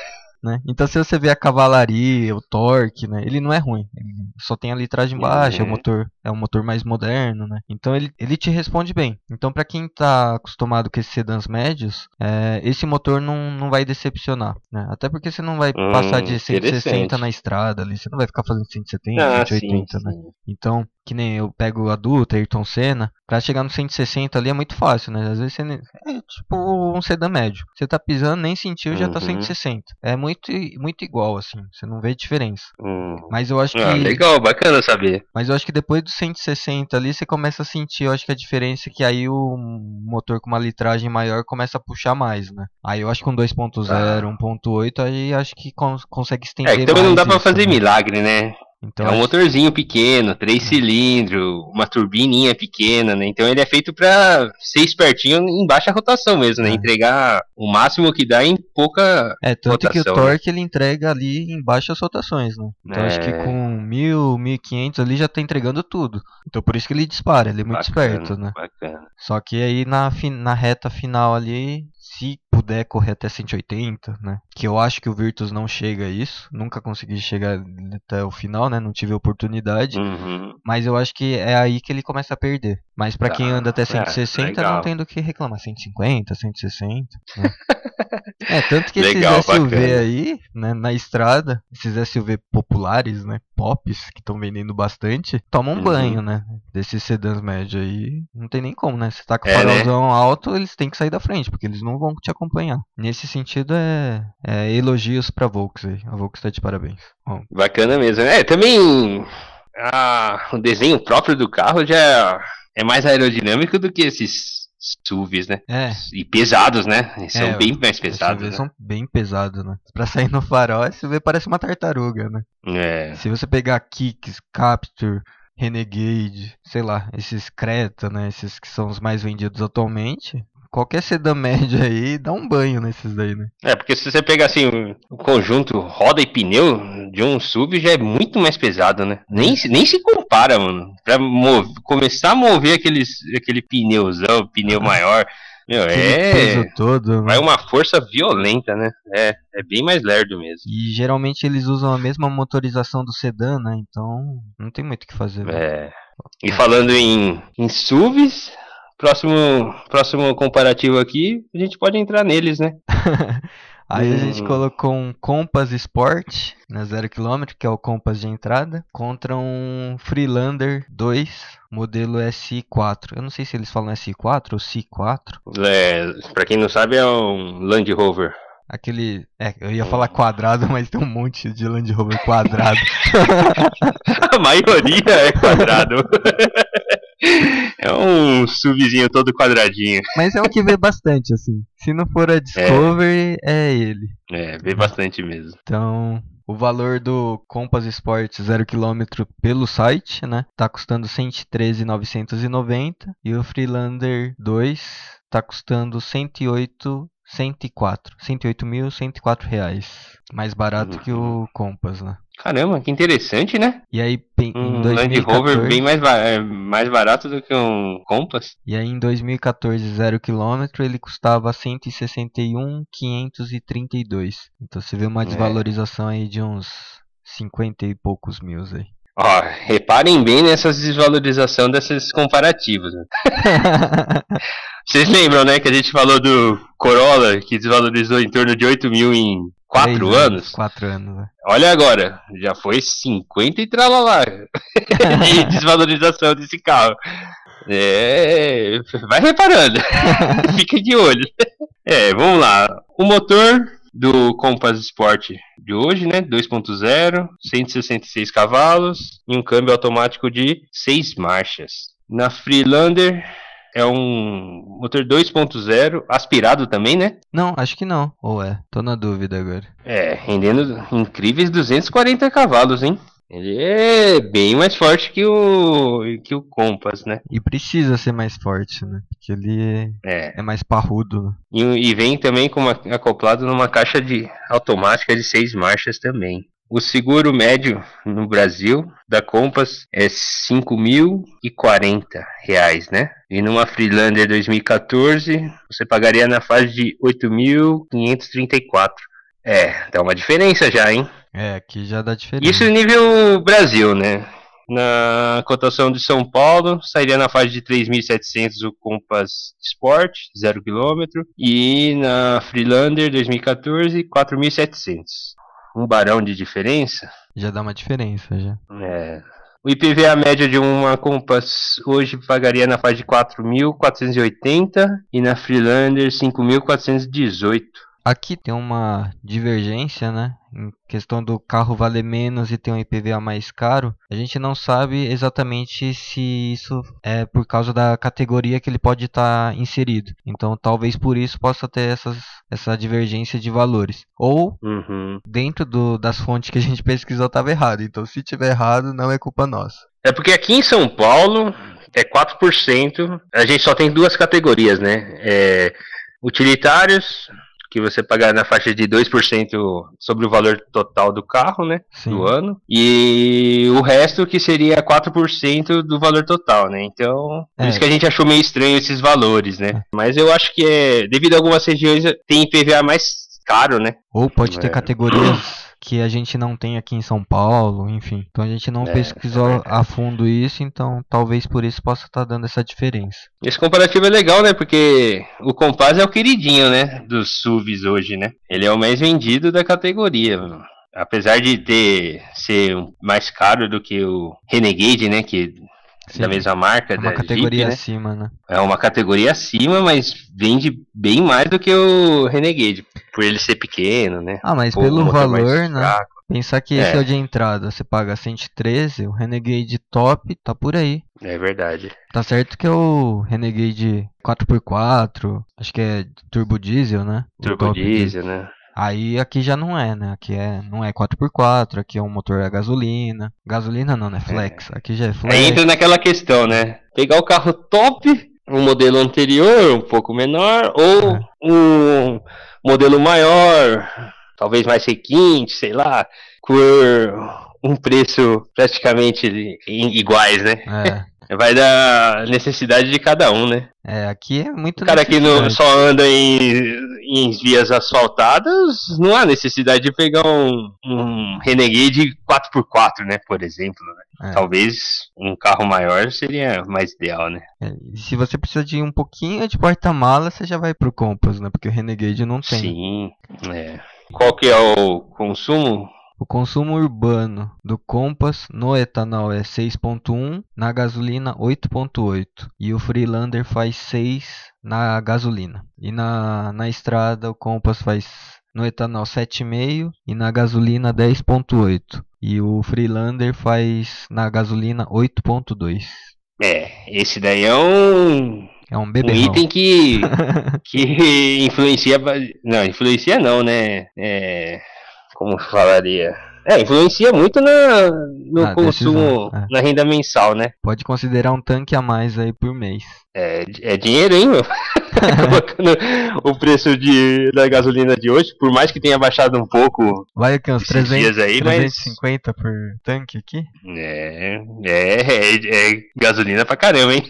Né? Então se você vê a cavalaria, o torque, né? Ele não é ruim. Ele só tem a litragem baixa, uhum. o motor é um motor mais moderno, né? Então ele, ele te responde bem. Então para quem está acostumado com esses sedãs médios, é, esse motor não, não vai decepcionar, né? Até porque você não vai hum, passar de 160 na estrada ali, você não vai ficar fazendo 170, ah, 180, sim, né? Sim. Então que nem eu pego a Dutra, Ayrton Senna, pra chegar no 160 ali é muito fácil, né? Às vezes você é tipo um sedã médio. Você tá pisando, nem sentiu, já tá 160. Uhum. É muito, muito igual, assim. Você não vê diferença. Uhum. Mas eu acho ah, que. legal, bacana saber. Mas eu acho que depois do 160 ali, você começa a sentir, eu acho que a diferença é que aí o motor com uma litragem maior começa a puxar mais, né? Aí eu acho que um 2.0, ah. 1.8, aí acho que cons consegue estender. É, que também não dá pra fazer né? milagre, né? Então, é um motorzinho pequeno, três é. cilindros, uma turbininha pequena, né? Então ele é feito para ser espertinho em baixa rotação mesmo, né? É. Entregar o máximo que dá em pouca É, tanto rotação, que o né? torque né? ele entrega ali em baixas rotações, né? Então é... acho que é. com mil, mil quinhentos ali já tá entregando tudo. Então por isso que ele dispara, ele é muito bacana, esperto, né? Bacana. Ó que aí na, na reta final ali se puder correr até 180, né? Que eu acho que o Virtus não chega a isso. Nunca consegui chegar até o final, né? Não tive oportunidade. Uhum. Mas eu acho que é aí que ele começa a perder. Mas para quem anda até 160, é, não tem do que reclamar. 150, 160. Né? (laughs) é, tanto que legal, esses SUV bacana. aí, né, na estrada, esses SUV populares, né? Pops, que estão vendendo bastante, tomam uhum. banho, né? Desses sedãs médios aí. Não tem nem como, né? Você tá com o é, farolzão né? alto, eles têm que sair da frente, porque eles não vão te acompanhar. Nesse sentido, é, é elogios pra Volks aí. A Volks tá de parabéns. Bom. Bacana mesmo. É, também a, o desenho próprio do carro já é mais aerodinâmico do que esses SUVs, né? É. E pesados, né? Eles é, são bem mais pesados. Né? são bem pesados, né? Pra sair no farol, SUV parece uma tartaruga, né? É. Se você pegar Kicks, Capture, Renegade, sei lá, esses Creta, né? Esses que são os mais vendidos atualmente, qualquer sedã média aí dá um banho nesses daí, né? É, porque se você pegar assim o conjunto roda e pneu de um sub já é muito mais pesado, né? Nem, nem se compara, mano. Pra mover, começar a mover aqueles, aquele pneuzão, pneu maior, Meu, é. peso todo. Vai né? uma força violenta, né? É, é bem mais lerdo mesmo. E geralmente eles usam a mesma motorização do sedã, né? Então não tem muito o que fazer. né? É. E falando em, em SUVs, próximo, próximo comparativo aqui, a gente pode entrar neles, né? (laughs) Aí a gente Hum. colocou um Compass Sport na 0km, que é o Compass de entrada, contra um Freelander 2, modelo SI4. Eu não sei se eles falam SI4 ou C4. É, pra quem não sabe, é um Land Rover. Aquele. É, eu ia falar quadrado, (laughs) mas tem um monte de Land Rover quadrado. (laughs) A maioria é quadrado. É um SUVzinho todo quadradinho. mas é o que vê bastante, assim. Se não for a Discovery, é ele. É, vê bastante mesmo. Então, o valor do Compass Sport 0km pelo site, né? Tá custando 113,990 e o Freelander 2 tá custando 108 104, 108.104 reais. Mais barato que o Compass, né? Caramba, que interessante, né? E aí em Um Land 2014, Rover bem mais, é, mais barato do que um Compass. e aí em 2014 0 km ele custava 161.532. Então você vê uma É. desvalorização aí de uns 50 e poucos mil aí. Ó, reparem bem nessa desvalorização desses comparativos. (laughs) Vocês lembram, né, que a gente falou do Corolla, que desvalorizou em torno de 8 mil em 4 Três anos? 4 anos, né? Olha agora, já foi 50 e tralalá (laughs) de desvalorização desse carro. É, vai reparando, (laughs) fica de olho. É, vamos lá. O motor do Compass Sport de hoje, né? 2.0, 166 cavalos e um câmbio automático de 6 marchas. Na Freelander é um motor 2.0 aspirado também, né? Não, acho que não. Ou é? Tô na dúvida agora. É, rendendo incríveis 240 cavalos, hein? Ele é bem mais forte que o que o Compass, né? E precisa ser mais forte, né? Porque ele É. é mais parrudo. né? E, e vem também com uma, acoplado numa caixa de automática de seis marchas também. O seguro médio no Brasil da Compass é 5.040 reais, né? E numa Freelander 2014 você pagaria na faixa de 8.534. É, dá uma diferença já, hein? É, aqui já dá diferença. Isso nível Brasil, né? Na cotação de São Paulo, sairia na faixa de 3.700 o Compass Sport, 0 km. E na Freelander 2014, 4.700. Um barão de diferença. Já dá uma diferença, já. É. O IPVA média de uma Compass hoje pagaria na faixa de 4.480 e na Freelander 5.418. Aqui tem uma divergência, né? Em questão do carro valer menos e ter um IPVA mais caro. A gente não sabe exatamente se isso é por causa da categoria que ele pode estar inserido. Então, talvez por isso possa ter essas, essa divergência de valores. Ou Uhum. dentro do- das fontes que a gente pesquisou estava errado. Então, se tiver errado, não é culpa nossa. É porque aqui em São Paulo é 4%. A gente só tem duas categorias, né? É, utilitários, que você pagar na faixa de 2% sobre o valor total do carro, né? Sim. Do ano. E o resto que seria 4% do valor total, né? Então, por É. isso que a gente achou meio estranho esses valores, né? Mas eu acho que é. Devido a algumas regiões tem IPVA mais caro, né? Ou pode ter É. categorias (clears throat) que a gente não tem aqui em São Paulo, enfim. Então a gente não É, pesquisou é a fundo isso, então talvez por isso possa estar dando essa diferença. Esse comparativo é legal, né? Porque o Compass é o queridinho, né? Dos SUVs hoje, né? Ele é o mais vendido da categoria. mano. Apesar de ter ser mais caro do que o Renegade, né? Que Sim, da mesma marca, é uma da categoria Jeep, né? acima, né? É uma categoria acima, mas vende bem mais do que o Renegade, por ele ser pequeno, né? Ah, mas Pô, pelo valor, né? Pensar que esse É. é o de entrada, você paga 113, o Renegade top tá por aí. É verdade. Tá certo que é o Renegade 4x4, acho que é turbo diesel, né? Turbo dele. diesel, né? Aí aqui já não é, né? Aqui é, não é 4x4, aqui é um motor a gasolina. Gasolina não, né? Flex. Aqui já é flex. Aí entra naquela questão, né? Pegar o carro top, um modelo anterior, um pouco menor, ou É. um modelo maior, talvez mais requinte, sei lá, cor, um preço praticamente iguais, né? É. Vai da necessidade de cada um, né? É, aqui é muito. O cara que não, só anda em, em vias asfaltadas, não há necessidade de pegar um, um Renegade 4x4, né? Por exemplo. Né? É. Talvez um carro maior seria mais ideal, né? É, se você precisa de um pouquinho de porta-mala, você já vai pro Compass, né? Porque o Renegade não tem. Sim, é. Qual que é o consumo? O consumo urbano do Compass no etanol é 6.1, na gasolina 8.8 e o Freelander faz 6 na gasolina. E na, na estrada o Compass faz no etanol 7,5 e na gasolina 10.8. E o Freelander faz na gasolina 8.2. É, esse daí é um é um bebê. Um item que, (laughs) que influencia. Não, influencia não, né? É, como falaria? É, influencia muito na, no ah, consumo, é. na renda mensal, né? Pode considerar um tanque a mais aí por mês. É, é dinheiro, hein, meu? (laughs) Colocando o preço de, da gasolina de hoje, por mais que tenha baixado um pouco. Vai que uns 300, aí, 350 mas... por tanque aqui? É, é, é, é gasolina pra caramba, hein?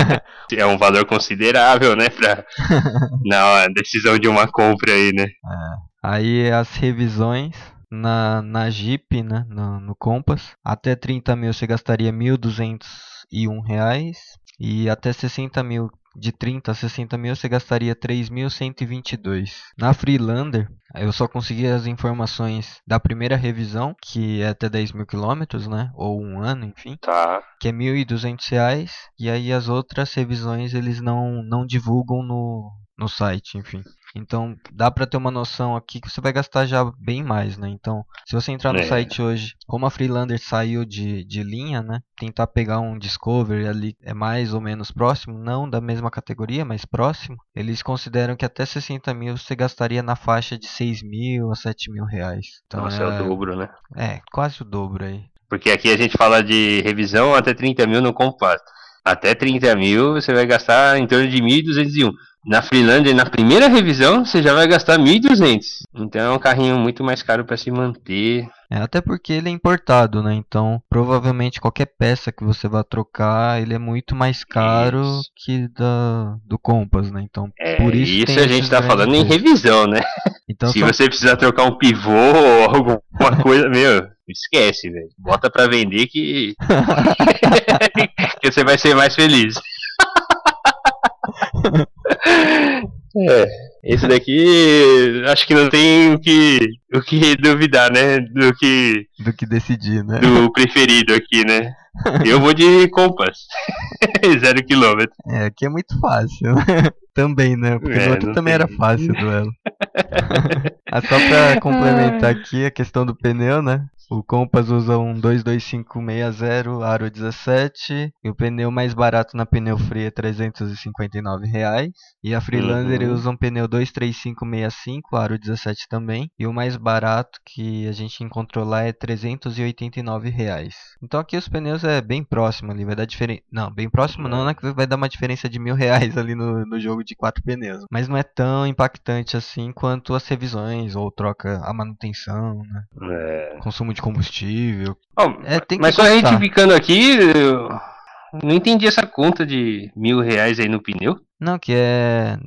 (laughs) é um valor considerável, né? Pra, (laughs) na decisão de uma compra aí, né? É. Aí as revisões na, na Jeep, né, no, no Compass, até 30 mil você gastaria 1.201 reais e até 60 mil de 30 a 60 mil você gastaria 3.122. Na Freelander, eu só consegui as informações da primeira revisão, que é até 10 mil quilômetros, né? Ou um ano, enfim. Tá. Que é 1.200 reais. E aí as outras revisões eles não, não divulgam no, no site, enfim. Então dá para ter uma noção aqui que você vai gastar já bem mais, né? Então, se você entrar no é. site hoje, como a Freelander saiu de, de linha, né? Tentar pegar um Discovery ali é mais ou menos próximo, não da mesma categoria, mas próximo. Eles consideram que até 60 mil você gastaria na faixa de 6 mil a 7 mil reais. Então, Nossa, é, é o dobro, né? É, quase o dobro aí. Porque aqui a gente fala de revisão até 30 mil no compacto. Até 30 mil você vai gastar em torno de 1.201. Na Freelander, na primeira revisão, você já vai gastar 1.200. Então é um carrinho muito mais caro para se manter. É, até porque ele é importado, né? Então, provavelmente qualquer peça que você vá trocar, ele é muito mais caro isso. que da do Compass, né? Então, é, por isso, isso a gente está falando em revisão, né? Então, Se só... você precisar trocar um pivô ou (laughs) alguma (laughs) coisa, meu, esquece, velho. Bota para vender que... (laughs) que você vai ser mais feliz. (laughs) É, esse daqui acho que não tem o que, o que duvidar, né? Do que. Do que decidir, né? Do preferido aqui, né? (laughs) Eu vou de Compass. (laughs) Zero quilômetro. É, aqui é muito fácil. também, né? Porque é, no outro também tem. era fácil o duelo. ah, só pra complementar aqui a questão do pneu, né? O Compass usa um 22560 aro 17 e o pneu mais barato na pneu fria é 359 reais. E a Freelander uhum. usa um pneu 23565 aro 17 também e o mais barato que a gente encontrou lá é 389 reais. Então aqui os pneus é bem próximo ali, vai dar diferença. Não, bem próximo não, né? Que vai dar uma diferença de mil reais ali no, no jogo de quatro pneus. Mas não é tão impactante assim quanto as revisões ou troca a manutenção, né? É. Consumo de de combustível. é, tem que mas só retificando aqui, eu não entendi essa conta de mil reais aí no pneu. Não, que é.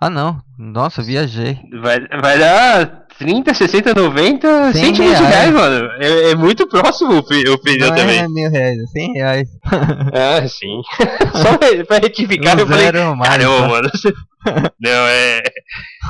Ah não, nossa, viajei. Vai, vai dar 30, 60, 90, 120 reais, reais mano. É, é, muito próximo o pneu não também. É mil reais, é 100 reais. (laughs) ah, sim. (laughs) Só pra retificar, um eu falei, mais, caramba, tá? mano. (laughs) Não, é.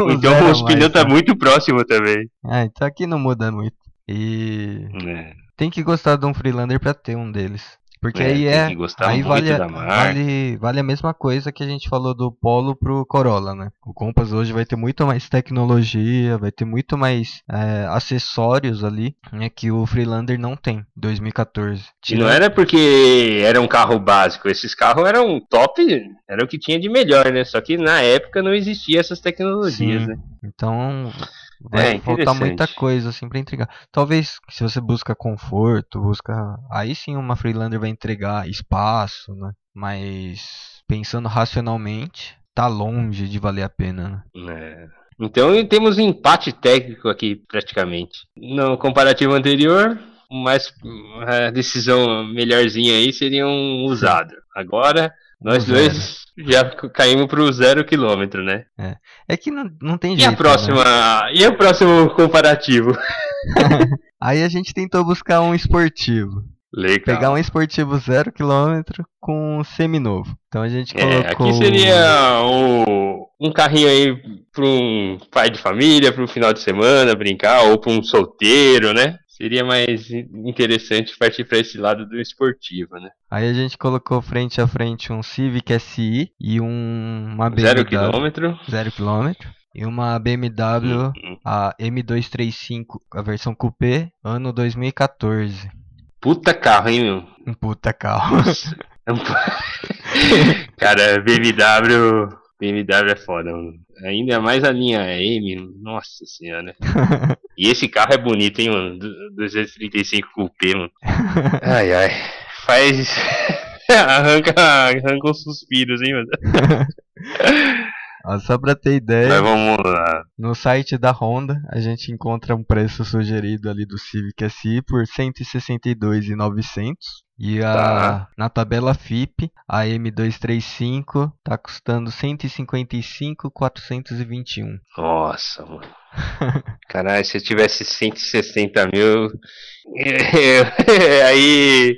Um então os pneus tá, tá muito próximo também. Ah, então aqui não muda muito. E é. tem que gostar de um Freelander para ter um deles. Porque é, aí é. aí vale, vale, vale a mesma coisa que a gente falou do Polo pro Corolla, né? O Compass hoje vai ter muito mais tecnologia, vai ter muito mais é, acessórios ali, né? Que o Freelander não tem, 2014. E não era porque era um carro básico, esses carros eram top, era o que tinha de melhor, né? Só que na época não existia essas tecnologias, Sim. né? Então Vai é, faltar muita coisa assim para entregar. Talvez se você busca conforto, busca. Aí sim uma Freelander vai entregar espaço, né? Mas pensando racionalmente, tá longe de valer a pena, né? É. Então temos um empate técnico aqui praticamente. No comparativo anterior, mais uma decisão melhorzinha aí seria um usado. Agora, nós Um dois já caímos pro zero quilômetro, né? É que não, não tem E jeito. a próxima. né? E o próximo comparativo? (laughs) Aí a gente tentou buscar um esportivo. Legal. Pegar um esportivo zero quilômetro com um seminovo. Então a gente colocou. É, aqui seria o- um carrinho aí para um pai de família, para um final de semana brincar, ou para um solteiro, né? Seria mais in- interessante partir para esse lado do esportivo, né? Aí a gente colocou frente a frente um Civic SI e um, uma BMW. Zero quilômetro. Zero quilômetro. E uma BMW, Hum, a M235, a versão coupé, ano 2014. Puta carro, hein, meu? Um puta carro. (laughs) (laughs) Cara, BMW. BMW é foda, mano. Ainda mais a linha M, nossa senhora. (laughs) E esse carro é bonito, hein, mano? Du- 235 Coupé, mano. Ai, ai. Faz. (laughs) arranca, arranca uns suspiros, hein, mano? (laughs) Ó, só pra ter ideia, Mas vamos lá. no site da Honda a gente encontra um preço sugerido ali do Civic SI por R$ 162.900. E a, Tá. na tabela FIP, a M235 tá custando 155.421. Nossa, mano. (laughs) Caralho, se eu tivesse 160 mil. (laughs) aí.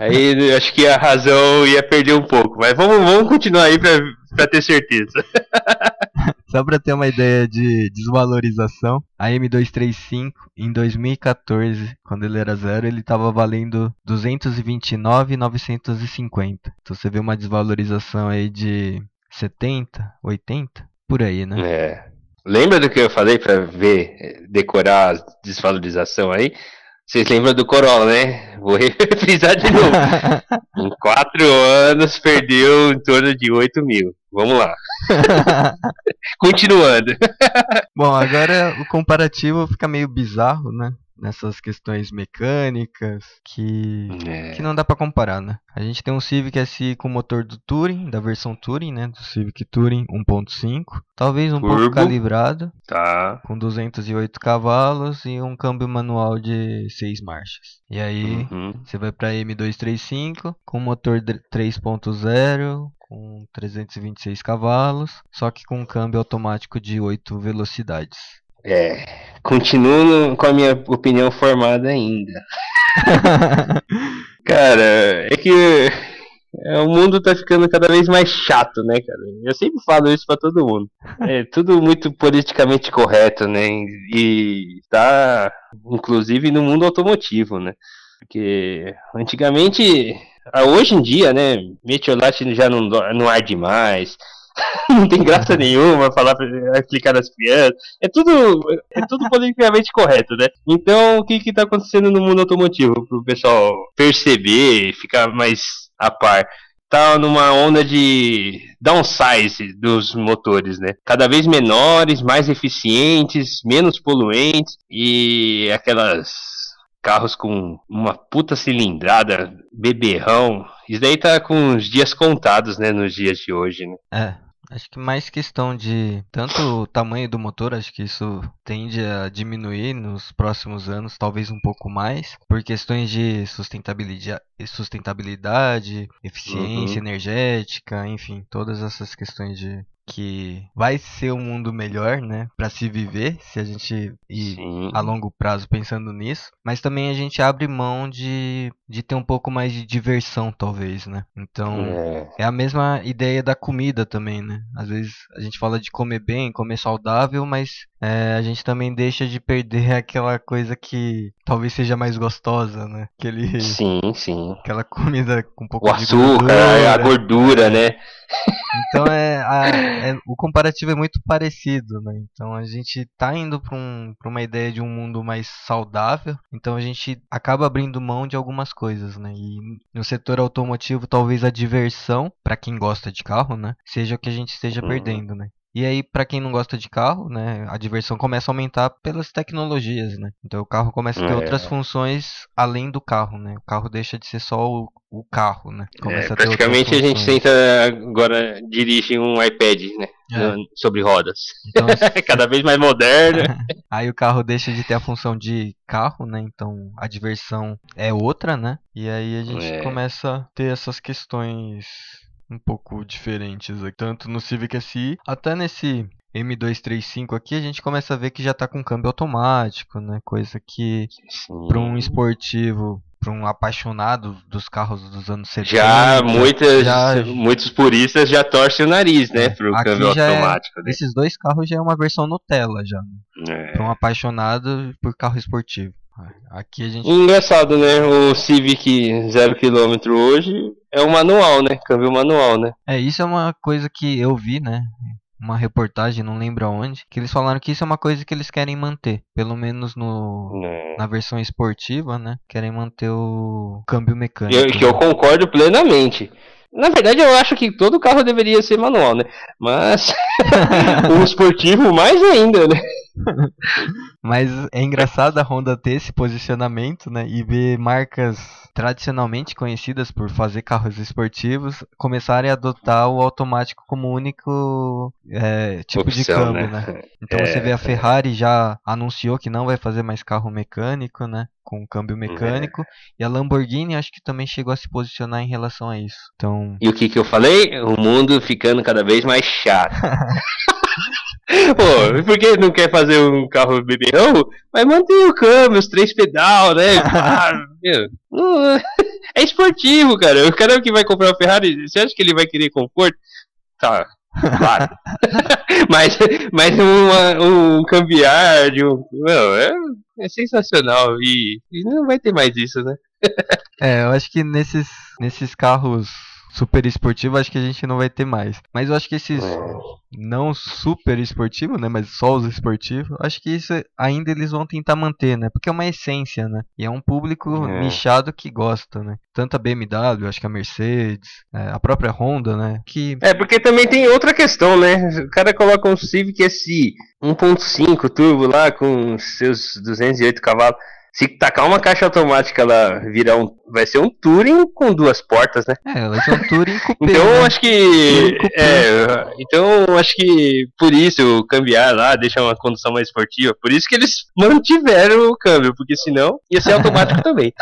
Aí eu acho que a razão ia perder um pouco. Mas vamos, vamos continuar aí pra, pra ter certeza. (laughs) Só pra ter uma ideia de desvalorização, a M235 em 2014, quando ele era zero, ele tava valendo 229.950. Então você vê uma desvalorização aí de 70, 80, por aí, né? É. Lembra do que eu falei pra ver, decorar a desvalorização aí? Vocês lembram do Corolla, né? Vou (laughs) frisar de novo. (laughs) em quatro anos perdeu em torno de 8 mil. Vamos lá. (laughs) Continuando. (laughs) Bom, agora o comparativo fica meio bizarro, né? Nessas questões mecânicas que É. que não dá pra comparar, né? A gente tem um Civic SI com motor do Touring, da versão Touring, né? Do Civic Touring 1.5, talvez um pouco Turbo. calibrado, Tá. com 208 cavalos e um câmbio manual de 6 marchas. E aí Uhum. você vai pra M235 com motor dr- 3.0 com 326 cavalos, só que com um câmbio automático de 8 velocidades. É. Continuo com a minha opinião formada ainda. (laughs) Cara, é que é, o mundo tá ficando cada vez mais chato, né, cara? Eu sempre falo isso pra todo mundo. É tudo muito politicamente correto, né? E tá, inclusive, no mundo automotivo, né? Porque antigamente, hoje em dia, né, metiolate já não, não arde mais. (laughs) não tem graça (laughs) nenhuma falar pra explicar nas crianças. É tudo, é tudo politicamente correto, né? Então, o que que tá acontecendo no mundo automotivo pro pessoal perceber, ficar mais a par? Tá numa onda de downsize dos motores, né? Cada vez menores, mais eficientes, menos poluentes e aquelas carros com uma puta cilindrada, beberrão. Isso daí tá com os dias contados, né, nos dias de hoje, né? É, acho que mais questão de tanto o tamanho do motor, acho que isso tende a diminuir nos próximos anos, talvez um pouco mais, por questões de sustentabilidade, sustentabilidade eficiência Uhum. energética, enfim, todas essas questões de que vai ser um mundo melhor, né, para se viver, se a gente ir Sim. a longo prazo pensando nisso, mas também a gente abre mão de, de ter um pouco mais de diversão, talvez, né? Então, É. é a mesma ideia da comida também, né? Às vezes a gente fala de comer bem, comer saudável, mas é, a gente também deixa de perder (laughs) aquela coisa que talvez seja mais gostosa, né? Aquele, Sim, sim. aquela comida com um pouco O de açúcar, a gordura, né? Então é, a- é- o comparativo é muito parecido, né? Então a gente tá indo para um, pra uma ideia de um mundo mais saudável, então a gente acaba abrindo mão de algumas coisas, né? E no setor automotivo, talvez a diversão, para quem gosta de carro, né, seja o que a gente esteja Uhum. perdendo, né? E aí, para quem não gosta de carro, né, a diversão começa a aumentar pelas tecnologias, né? Então o carro começa a ter é. outras funções além do carro, né? O carro deixa de ser só o, o carro, né? Começa é, praticamente a, a gente tenta agora dirigir um iPad, né? É. Sobre rodas. Então, (laughs) Cada vez mais moderno. (laughs) aí o carro deixa de ter a função de carro, né? Então a diversão é outra, né? E aí a gente é. começa a ter essas questões um pouco diferentes, tanto no Civic SI, até nesse M235 aqui, a gente começa a ver que já está com câmbio automático, né? Coisa que para um esportivo, para um apaixonado dos carros dos anos 70, já, muitas, já muitos puristas já torcem o nariz, né, para o câmbio é automático. É, né? Esses dois carros já é uma versão Nutella já, né? é. para um apaixonado por carro esportivo. Aqui a gente... Engraçado, né? O Civic 0 km hoje é o manual, né? Câmbio manual, né? É, isso é uma coisa que eu vi, né? Uma reportagem, não lembro aonde, que eles falaram que isso é uma coisa que eles querem manter. Pelo menos no é. na versão esportiva, né? Querem manter o câmbio mecânico. Eu, que eu concordo plenamente. Na verdade, eu acho que todo carro deveria ser manual, né? Mas (laughs) (laughs) o esportivo mais ainda, né? (laughs) Mas é engraçado a Honda ter esse posicionamento, né? E ver marcas tradicionalmente conhecidas por fazer carros esportivos começarem a adotar o automático como único é, tipo Opção, de câmbio, né? né? (laughs) Então é, você vê a Ferrari já anunciou que não vai fazer mais carro mecânico, né? Com câmbio mecânico. É. E a Lamborghini acho que também chegou a se posicionar em relação a isso. Então... E o que, que eu falei? O mundo ficando cada vez mais chato. (laughs) Pô, por que não quer fazer um carro beberrão? Mas mantém o câmbio, os três pedal, né? (laughs) Ah, é esportivo, cara. O cara que vai comprar uma Ferrari, você acha que ele vai querer conforto? Tá, claro. (laughs) mas mas uma, um cambiar de um. Meu, é, é sensacional. E, e não vai ter mais isso, né? é, eu acho que nesses, nesses carros super esportivo, acho que a gente não vai ter mais. Mas eu acho que esses não super esportivo, né, mas só os esportivos, acho que isso ainda eles vão tentar manter, né? Porque é uma essência, né? E é um público é. nichado que gosta, né? Tanto a BMW, acho que a Mercedes, é, a própria Honda, né? Que É, porque também tem outra questão, né? O cara coloca um Civic esse 1.5 turbo lá com seus 208 cavalos se tacar uma caixa automática, ela virar um. Vai ser um Touring com duas portas, né? É, vai ser um Touring com (laughs) Então né? acho que. É, então acho que por isso o cambiar lá deixa uma condução mais esportiva. Por isso que eles mantiveram o câmbio, porque senão ia ser automático (laughs) também.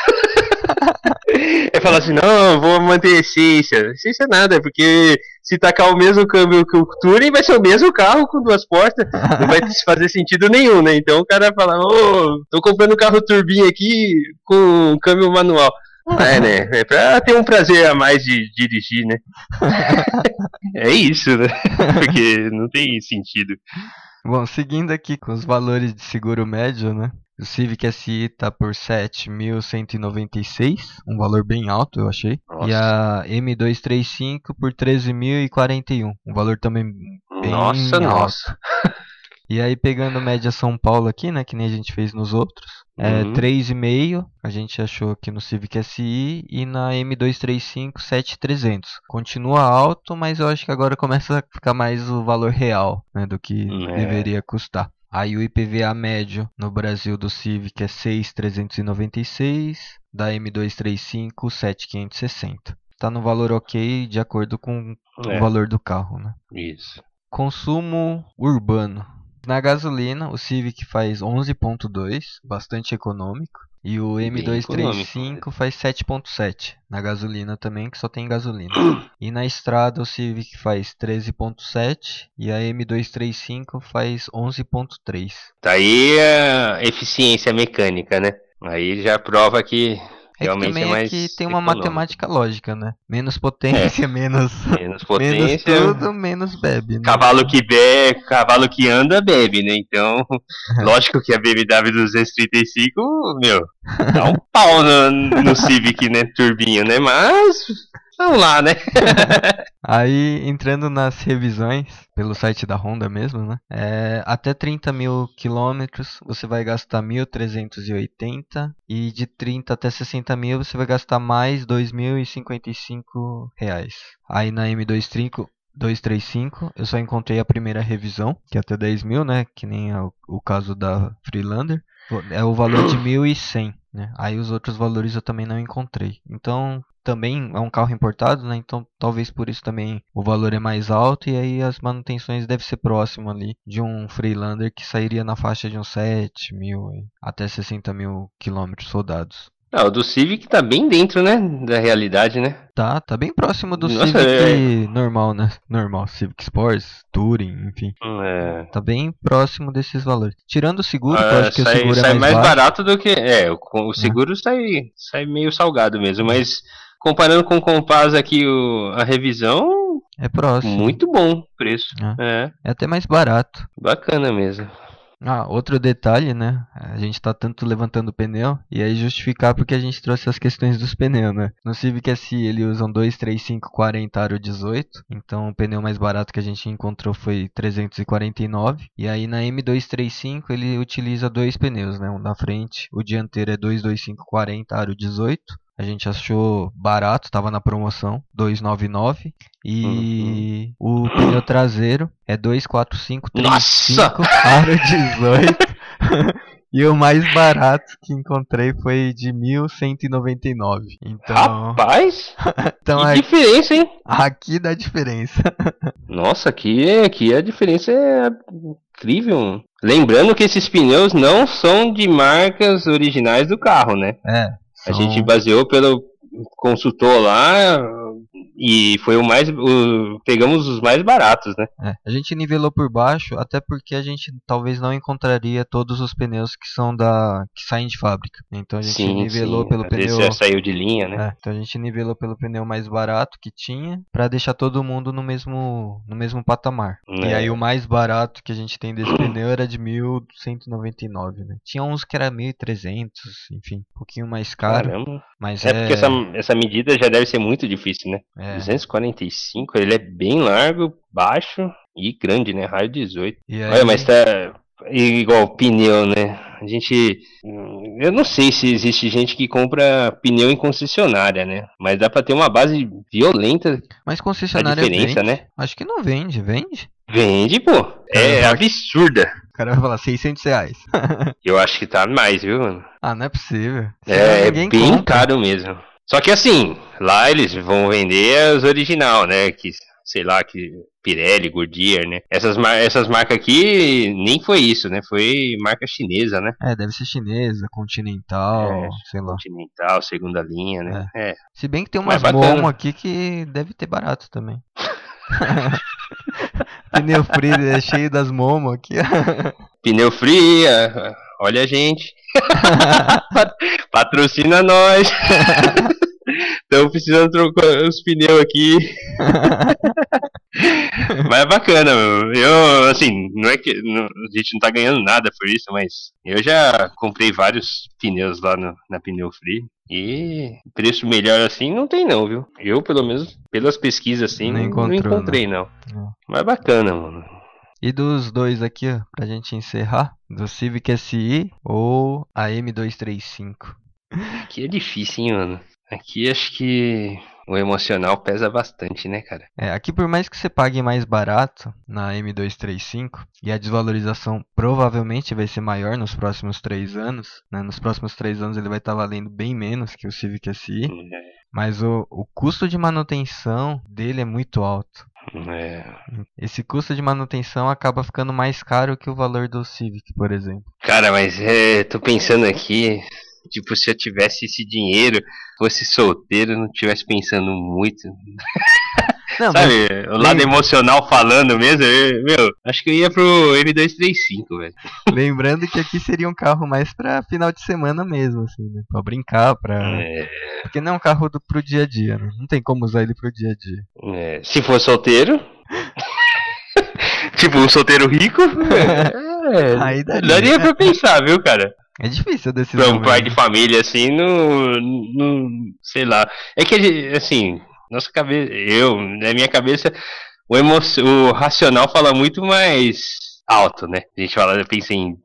(laughs) é falar assim, não, vou manter a essência. Essência nada, porque se tacar o mesmo câmbio que o Touring, vai ser o mesmo carro com duas portas. (laughs) Não vai fazer sentido nenhum, né? Então o cara fala, ô, oh, tô comprando um carro turbinho aqui com câmbio manual. É, né? É pra ter um prazer a mais de dirigir, né? (laughs) é isso, né? (laughs) Porque não tem sentido. Bom, seguindo aqui com os valores de seguro médio, né? O Civic SI está por 7.196, um valor bem alto, eu achei. Nossa. E a M235 por 13.041, um valor também bem nossa, alto. Nossa, E aí pegando média São Paulo aqui, né, que nem a gente fez nos outros, é uhum. 3,5, a gente achou aqui no Civic SI e na M235 7,300. Continua alto, mas eu acho que agora começa a ficar mais o valor real, né, do que é. deveria custar. Aí o IPVA médio no Brasil do Civic é 6,396, da M235 7,560. Está no valor ok de acordo com é. o valor do carro, né? Isso. Consumo urbano. Na gasolina, o Civic faz 11.2, bastante econômico. E o M235 faz 7.7 na gasolina também, que só tem gasolina. (clears throat) e na estrada o Civic faz 13.7 e a M235 faz 11.3. Tá aí a eficiência mecânica, né? Aí já prova que é Realmente que também é, é que tem uma econômico. matemática lógica, né? Menos potência, (laughs) é. menos, menos potência, menos tudo, menos bebe. Né? Cavalo que bebe, cavalo que anda bebe, né? Então, (laughs) lógico que a BMW 235, meu, dá um pau no, no Civic, né? Turbinho, né? Mas Vamos lá, né? (laughs) Aí, entrando nas revisões, pelo site da Honda mesmo, né? É, até 30 mil quilômetros você vai gastar 1.380 e de 30 até 60 mil você vai gastar mais 2.055 reais. Aí na M235 235, eu só encontrei a primeira revisão, que é até 10 mil, né? Que nem é o, o caso da Freelander. É o valor de 1.100, né? Aí os outros valores eu também não encontrei. Então, também é um carro importado, né? Então, talvez por isso também o valor é mais alto e aí as manutenções devem ser próximo ali de um Freelander que sairia na faixa de uns 7 mil até 60 mil quilômetros rodados. Ah, o do Civic tá bem dentro, né? Da realidade, né? Tá, tá bem próximo do Nossa, Civic é... normal, né? Normal, Civic Sports, Touring, enfim. É... Tá bem próximo desses valores. Tirando o seguro, ah, eu acho que sai, o seguro é sai é mais, mais barato do que. É, o, o seguro é. sai, sai meio salgado mesmo, mas comparando com o Compass aqui, o, a revisão. É próximo. Muito bom o preço. É. é. é até mais barato. Bacana mesmo. Ah, outro detalhe, né? A gente tá tanto levantando o pneu e aí justificar porque a gente trouxe as questões dos pneus, né? No Civic SI ele usa um 235 40 aro 18, então o pneu mais barato que a gente encontrou foi 349. E aí na M235 ele utiliza dois pneus, né? Um na frente, o dianteiro é 225 40 aro 18 a gente achou barato, estava na promoção, 299. E uhum. o pneu traseiro é 24535 aro 18. (laughs) E o mais barato que encontrei foi de 1199. Então. Rapaz! (laughs) então, que aqui, diferença, hein? Aqui dá diferença. (laughs) Nossa, aqui, aqui a diferença é incrível. Lembrando que esses pneus não são de marcas originais do carro, né? É. A gente baseou pelo consultor lá, e foi o mais. O, pegamos os mais baratos, né? É, a gente nivelou por baixo, até porque a gente talvez não encontraria todos os pneus que são da. que saem de fábrica. Então a gente sim, nivelou sim. pelo pneu. já saiu de linha, né? É, então a gente nivelou pelo pneu mais barato que tinha, para deixar todo mundo no mesmo, no mesmo patamar. É. E aí o mais barato que a gente tem desse pneu era de 1199, né? Tinha uns que era 1300, enfim, um pouquinho mais caro. Caramba. Mas é, é porque essa, essa medida já deve ser muito difícil, né? É. 245, ele é bem largo, baixo e grande, né? Raio 18. Aí... Olha, mas tá igual pneu, né? A gente. Eu não sei se existe gente que compra pneu em concessionária, né? Mas dá pra ter uma base violenta. Mas concessionária diferença, vende? né? Acho que não vende, vende? Vende, pô. É, absurda. O cara vai falar 600 reais. eu acho que tá mais, viu, mano? Ah, não é possível. é, é bem compra. caro mesmo. Só que assim, lá eles vão vender as original, né? Que, sei lá, que Pirelli, Goodyear, né? Essas, mar essas marcas aqui nem foi isso, né? Foi marca chinesa, né? É, deve ser chinesa, Continental, é, sei lá. Continental, segunda linha, né? É. é. Se bem que tem umas Momo aqui que deve ter barato também. (laughs) Pneu free é cheio das Momo aqui. (laughs) Pneu é, olha a gente. (laughs) Patrocina nós. Estamos precisando trocar os pneus aqui. (laughs) mas é bacana, meu. Eu, assim, não é que não, a gente não tá ganhando nada por isso, mas eu já comprei vários pneus lá no, na Pneu Free. E preço melhor assim não tem não, viu? Eu, pelo menos, pelas pesquisas assim, não, não encontrei não. não. Mas é bacana, mano. E dos dois aqui, ó, pra gente encerrar, do Civic SI ou a M235? Aqui é difícil, hein, mano. Aqui acho que o emocional pesa bastante, né, cara? É, aqui por mais que você pague mais barato na M235 e a desvalorização provavelmente vai ser maior nos próximos três anos, né? Nos próximos três anos ele vai estar tá valendo bem menos que o Civic SI, é. mas o, o custo de manutenção dele é muito alto. É. Esse custo de manutenção acaba ficando mais caro que o valor do Civic, por exemplo. Cara, mas é, tô pensando aqui, Tipo, se eu tivesse esse dinheiro, fosse solteiro, não tivesse pensando muito. (laughs) Não, Sabe, mas... o lado emocional falando mesmo, eu, meu, acho que eu ia pro M235, velho. Lembrando que aqui seria um carro mais pra final de semana mesmo, assim, né? Pra brincar, pra. É... Porque não é um carro do, pro dia a dia, né? Não tem como usar ele pro dia a dia. É, se for solteiro. (laughs) tipo, um solteiro rico. (laughs) É, Aí daria, daria pra pensar, viu, cara? É difícil a decisão. Pra um pai de família, assim, não, não. Sei lá. É que, assim, nossa cabeça. Eu, na minha cabeça, o, emo, o racional fala muito mais alto, né? A gente fala, pensa em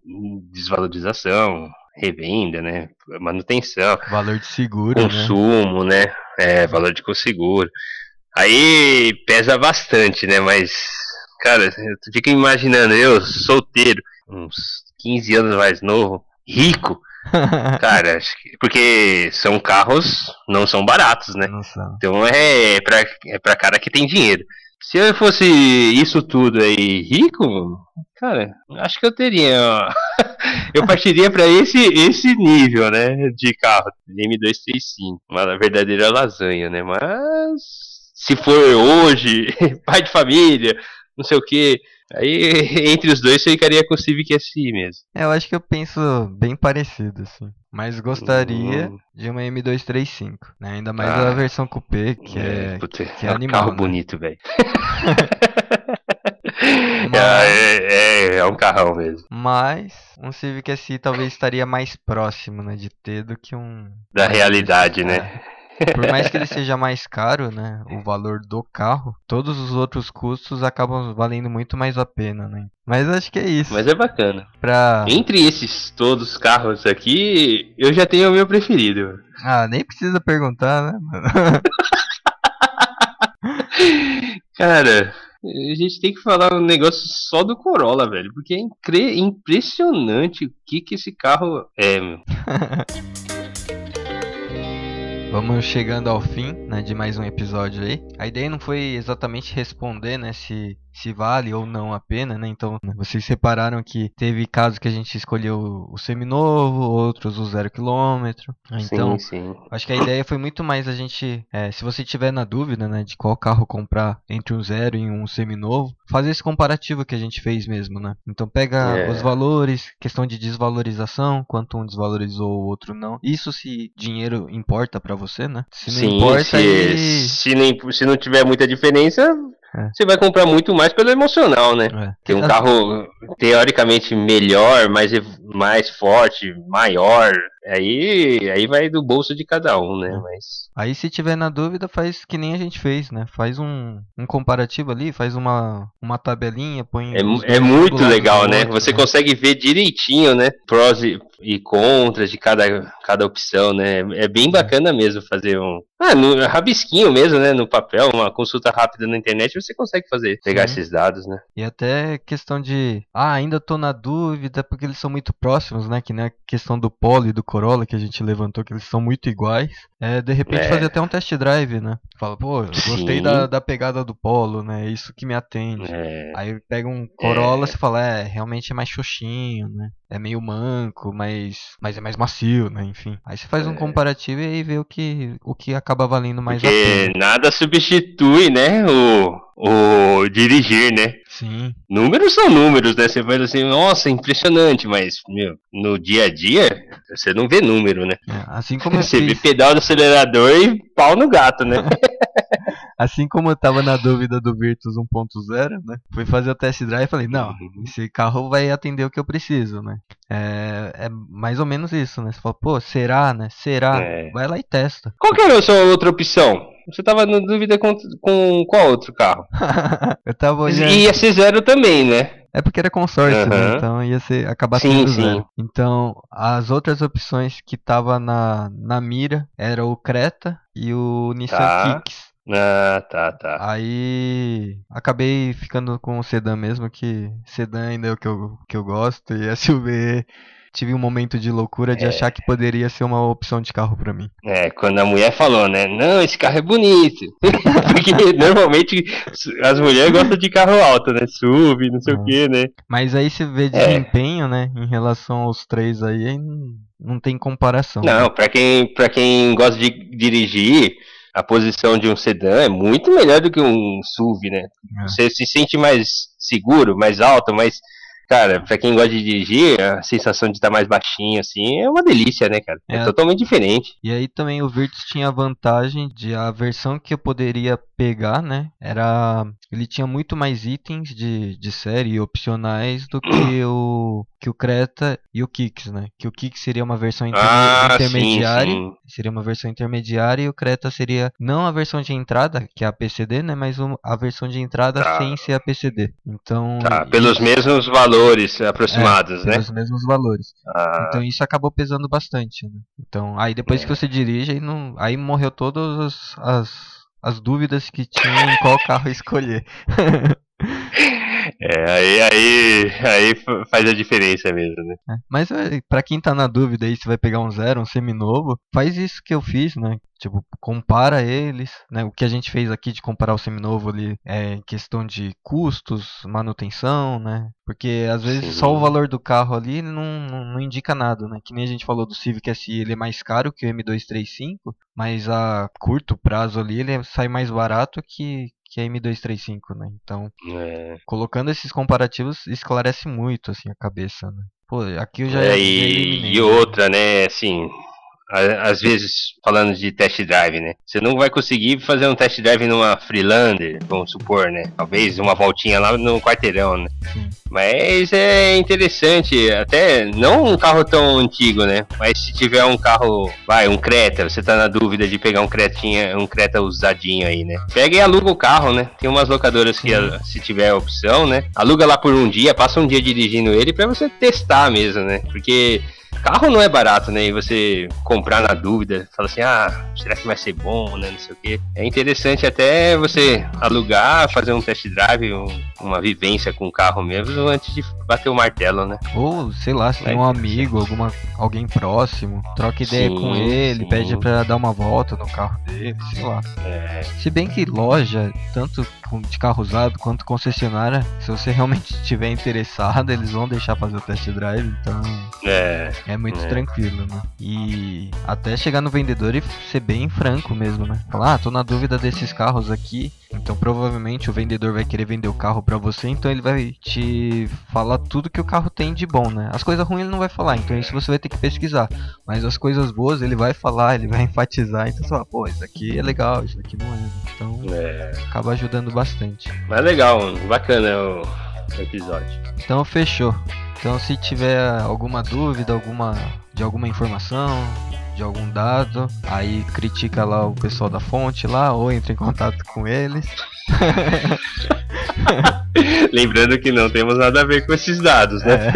desvalorização, revenda, né? Manutenção. Valor de seguro. Consumo, né? né? É, valor de seguro. Aí pesa bastante, né? Mas, cara, eu fico imaginando, eu, solteiro, uns 15 anos mais novo, rico. (laughs) Cara, acho que, porque são carros, não são baratos, né? Nossa. Então é pra, é pra cara que tem dinheiro. Se eu fosse isso tudo aí rico, cara, acho que eu teria. (laughs) eu partiria pra esse, esse nível, né? De carro, de M235. Uma verdadeira lasanha, né? Mas se for hoje, (laughs) pai de família, não sei o que. Aí (laughs) entre os dois eu ficaria com o Civic SI mesmo. É, eu acho que eu penso bem parecido, assim. Mas gostaria Hum. de uma M235, né? Ainda mais Ah. a versão coupé, que é, puta, que é é um animal, carro né? bonito, velho. (laughs) Mas- é, é, é um carrão mesmo. Mas um Civic SI talvez estaria mais próximo, né, de ter do que um Da realidade, né? Por mais que ele (laughs) seja mais caro, né, o valor do carro, todos os outros custos acabam valendo muito mais a pena, né? Mas acho que é isso. Mas é bacana. Pra... Entre esses todos os carros aqui, eu já tenho o meu preferido. Ah, nem precisa perguntar, né? mano? (laughs) Cara, a gente tem que falar um negócio só do Corolla, velho. Porque é impressionante o que, que esse carro é, meu. (laughs) Vamos chegando ao fim, né, de mais um episódio aí. A ideia não foi exatamente responder, né, se, se vale ou não a pena, né? Então, vocês separaram que teve casos que a gente escolheu o seminovo, outros o zero quilômetro. né? Então, sim, sim. Acho que a ideia foi muito mais a gente, é, se você tiver na dúvida, né, de qual carro comprar entre um zero e um seminovo, fazer esse comparativo que a gente fez mesmo, né? Então pega É. os valores, questão de desvalorização, quanto um desvalorizou o outro não. Isso se dinheiro importa pra você, né? Se não Sim, importa, se, se, nem, se não tiver muita diferença, É. você vai comprar muito mais pelo emocional, né? É. Tem um carro teoricamente melhor, mais, mais forte, maior. Aí, aí vai do bolso de cada um, né? É. Mas. Aí se tiver na dúvida, faz que nem a gente fez, né? Faz um, um comparativo ali, faz uma, uma tabelinha, põe... É, é muito legal, né? outro, Você consegue ver direitinho, né? Prós e, e contras de cada, cada opção, né? É bem bacana mesmo fazer um. Ah, no rabisquinho mesmo, né? No papel, uma consulta rápida na internet, você consegue fazer, pegar Sim. esses dados, né? E até questão de, ah, ainda tô na dúvida porque eles são muito próximos, né? Que nem a questão do Polo e do Corolla que a gente levantou, que eles são muito iguais. É, de repente É. fazer até um test drive, né? Fala, pô, eu gostei da, da pegada do Polo, né? É isso que me atende. É, Aí pega um Corolla É. você fala, é, realmente é mais xoxinho, né? É meio manco, mas, mas é mais macio, né? Enfim. Aí você faz um É. comparativo e aí vê o que, o que acaba valendo mais a porque pena. nada substitui, né? O, o dirigir, né? Sim. Números são números, né? Você vai assim, nossa, impressionante, mas, meu, no dia a dia, você não vê número, né? É, Assim como (laughs) Você vê pedal do acelerador e pau no gato, né? (laughs) Assim como eu tava na dúvida do Virtus 1.0, né? Fui fazer o test drive e falei, não, Uhum. esse carro vai atender o que eu preciso, né? É, é mais ou menos isso, né? Você fala, pô, será, né? Será? É. Vai lá e testa. Qual que era a sua outra opção? Você tava na dúvida com, com qual outro carro? (laughs) eu tava olhando. E ia ser zero também, né? É porque era consórcio, né? Aham. Então ia ser acabar Sim, sendo sim. zero. Então, as outras opções que tava na, na mira era o Creta e o Nissan Tá. Kicks. Ah, tá, tá. Aí acabei ficando com o sedã mesmo, que sedã ainda é o que eu, que eu gosto, e SUV tive um momento de loucura de É. achar que poderia ser uma opção de carro pra mim. É, quando a mulher falou, né? Não, esse carro é bonito. (laughs) Porque normalmente as mulheres gostam de carro alto, né? SUV, não sei o Ah. que, né? Mas aí se vê desempenho, né, em relação aos três aí, aí não, tem comparação. né? Não, pra quem, pra quem gosta de dirigir, a posição de um sedã é muito melhor do que um SUV, né? É. Você se sente mais seguro, mais alto, mais. Cara, pra quem gosta de dirigir, a sensação de estar mais baixinho, assim, é uma delícia, né, cara? É, É. totalmente diferente. E aí também o Virtus tinha a vantagem de a versão que eu poderia pegar, né? Era. Ele tinha muito mais itens de, de série opcionais do que (coughs) o. que o Creta e o Kicks, né? Que o Kicks seria uma versão interme- Ah, sim, intermediária. sim. Seria uma versão intermediária e o Creta seria não a versão de entrada, que é a PCD, né? Mas a versão de entrada Tá. sem ser a PCD. Então. Tá, pelos isso- mesmos valores aproximados, é, né? Pelos mesmos valores. Ah, Então isso acabou pesando bastante, né? Então, aí depois É. que você dirige, aí, não, aí morreu todas as, as, as dúvidas que tinha em qual carro (laughs) escolher. (laughs) É, aí, aí, aí faz a diferença mesmo, né? É, mas é, para quem tá na dúvida aí se vai pegar um zero, um seminovo, faz isso que eu fiz, né? Tipo, compara eles, né? O que a gente fez aqui de comparar o seminovo ali é em questão de custos, manutenção, né? Porque às vezes Sim. só o valor do carro ali não, não, não, indica nada, né? Que nem a gente falou do Civic SI, ele é mais caro que o M235, mas a curto prazo ali ele sai mais barato que, que a M235, né? Então, é. colocando esses comparativos esclarece muito assim a cabeça, né? Pô, aqui eu já, é, e, e outra, né, assim, às vezes falando de test drive, né? Você não vai conseguir fazer um test drive numa Freelander, vamos supor, né? Talvez uma voltinha lá no quarteirão, né? Mas é interessante, até não um carro tão antigo, né? Mas se tiver um carro, vai, um Creta, você tá na dúvida de pegar um Cretinha, um Creta usadinho aí, né? Pega e aluga o carro, né? Tem umas locadoras que, se tiver a opção, né? Aluga lá por um dia, passa um dia dirigindo ele para você testar mesmo, né? Porque carro não é barato, né? E você comprar na dúvida, fala assim, ah, será que vai ser bom, né? Não sei o quê. É interessante até você alugar, fazer um test drive, um, uma vivência com o carro mesmo, antes de bater o martelo, né? Ou, sei lá, se tem um amigo, alguma, alguém próximo, troca ideia sim, com ele, sim. pede pra dar uma volta no carro dele, sei lá. É. Se bem que loja, tanto de carro usado quanto concessionária, se você (laughs) realmente estiver interessado, eles vão deixar fazer o test drive, então é, é muito é. tranquilo, né? E até chegar no vendedor e ser bem franco mesmo, né? Falar, ah, tô na dúvida desses carros aqui, então provavelmente o vendedor vai querer vender o carro para você, então ele vai te falar tudo que o carro tem de bom, né? As coisas ruins ele não vai falar, então isso você vai ter que pesquisar. Mas as coisas boas ele vai falar, ele vai (laughs) enfatizar, então você fala, pô, isso aqui é legal, isso aqui não é. Então é. acaba ajudando bastante. Mas legal, bacana o episódio. Então fechou. Então se tiver alguma dúvida, alguma de alguma informação, de algum dado, aí critica lá o pessoal da fonte lá ou entre em contato com eles. (laughs) Lembrando que não temos nada a ver com esses dados, né?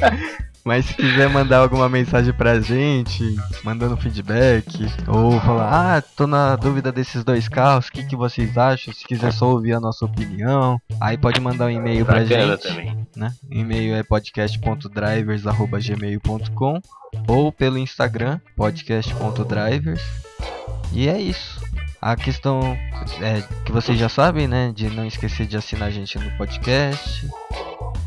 É. (laughs) Mas se quiser mandar alguma mensagem pra gente, mandando feedback, ou falar, ah, tô na dúvida desses dois carros, o que, que vocês acham? Se quiser só ouvir a nossa opinião, aí pode mandar um e-mail pra gente. Também. Né? O e-mail é podcast.drivers.gmail.com ou pelo Instagram, podcast.drivers. E é isso. A questão é que vocês já sabem, né? De não esquecer de assinar a gente no podcast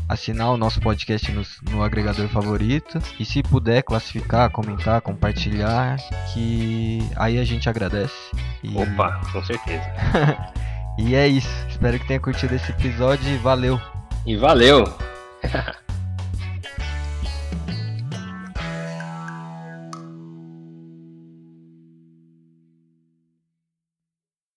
assinar o nosso podcast no, no, agregador favorito e se puder classificar, comentar, compartilhar, que aí a gente agradece. E... Opa, com certeza. (laughs) e é isso. Espero que tenha curtido esse episódio e valeu. E valeu. (laughs)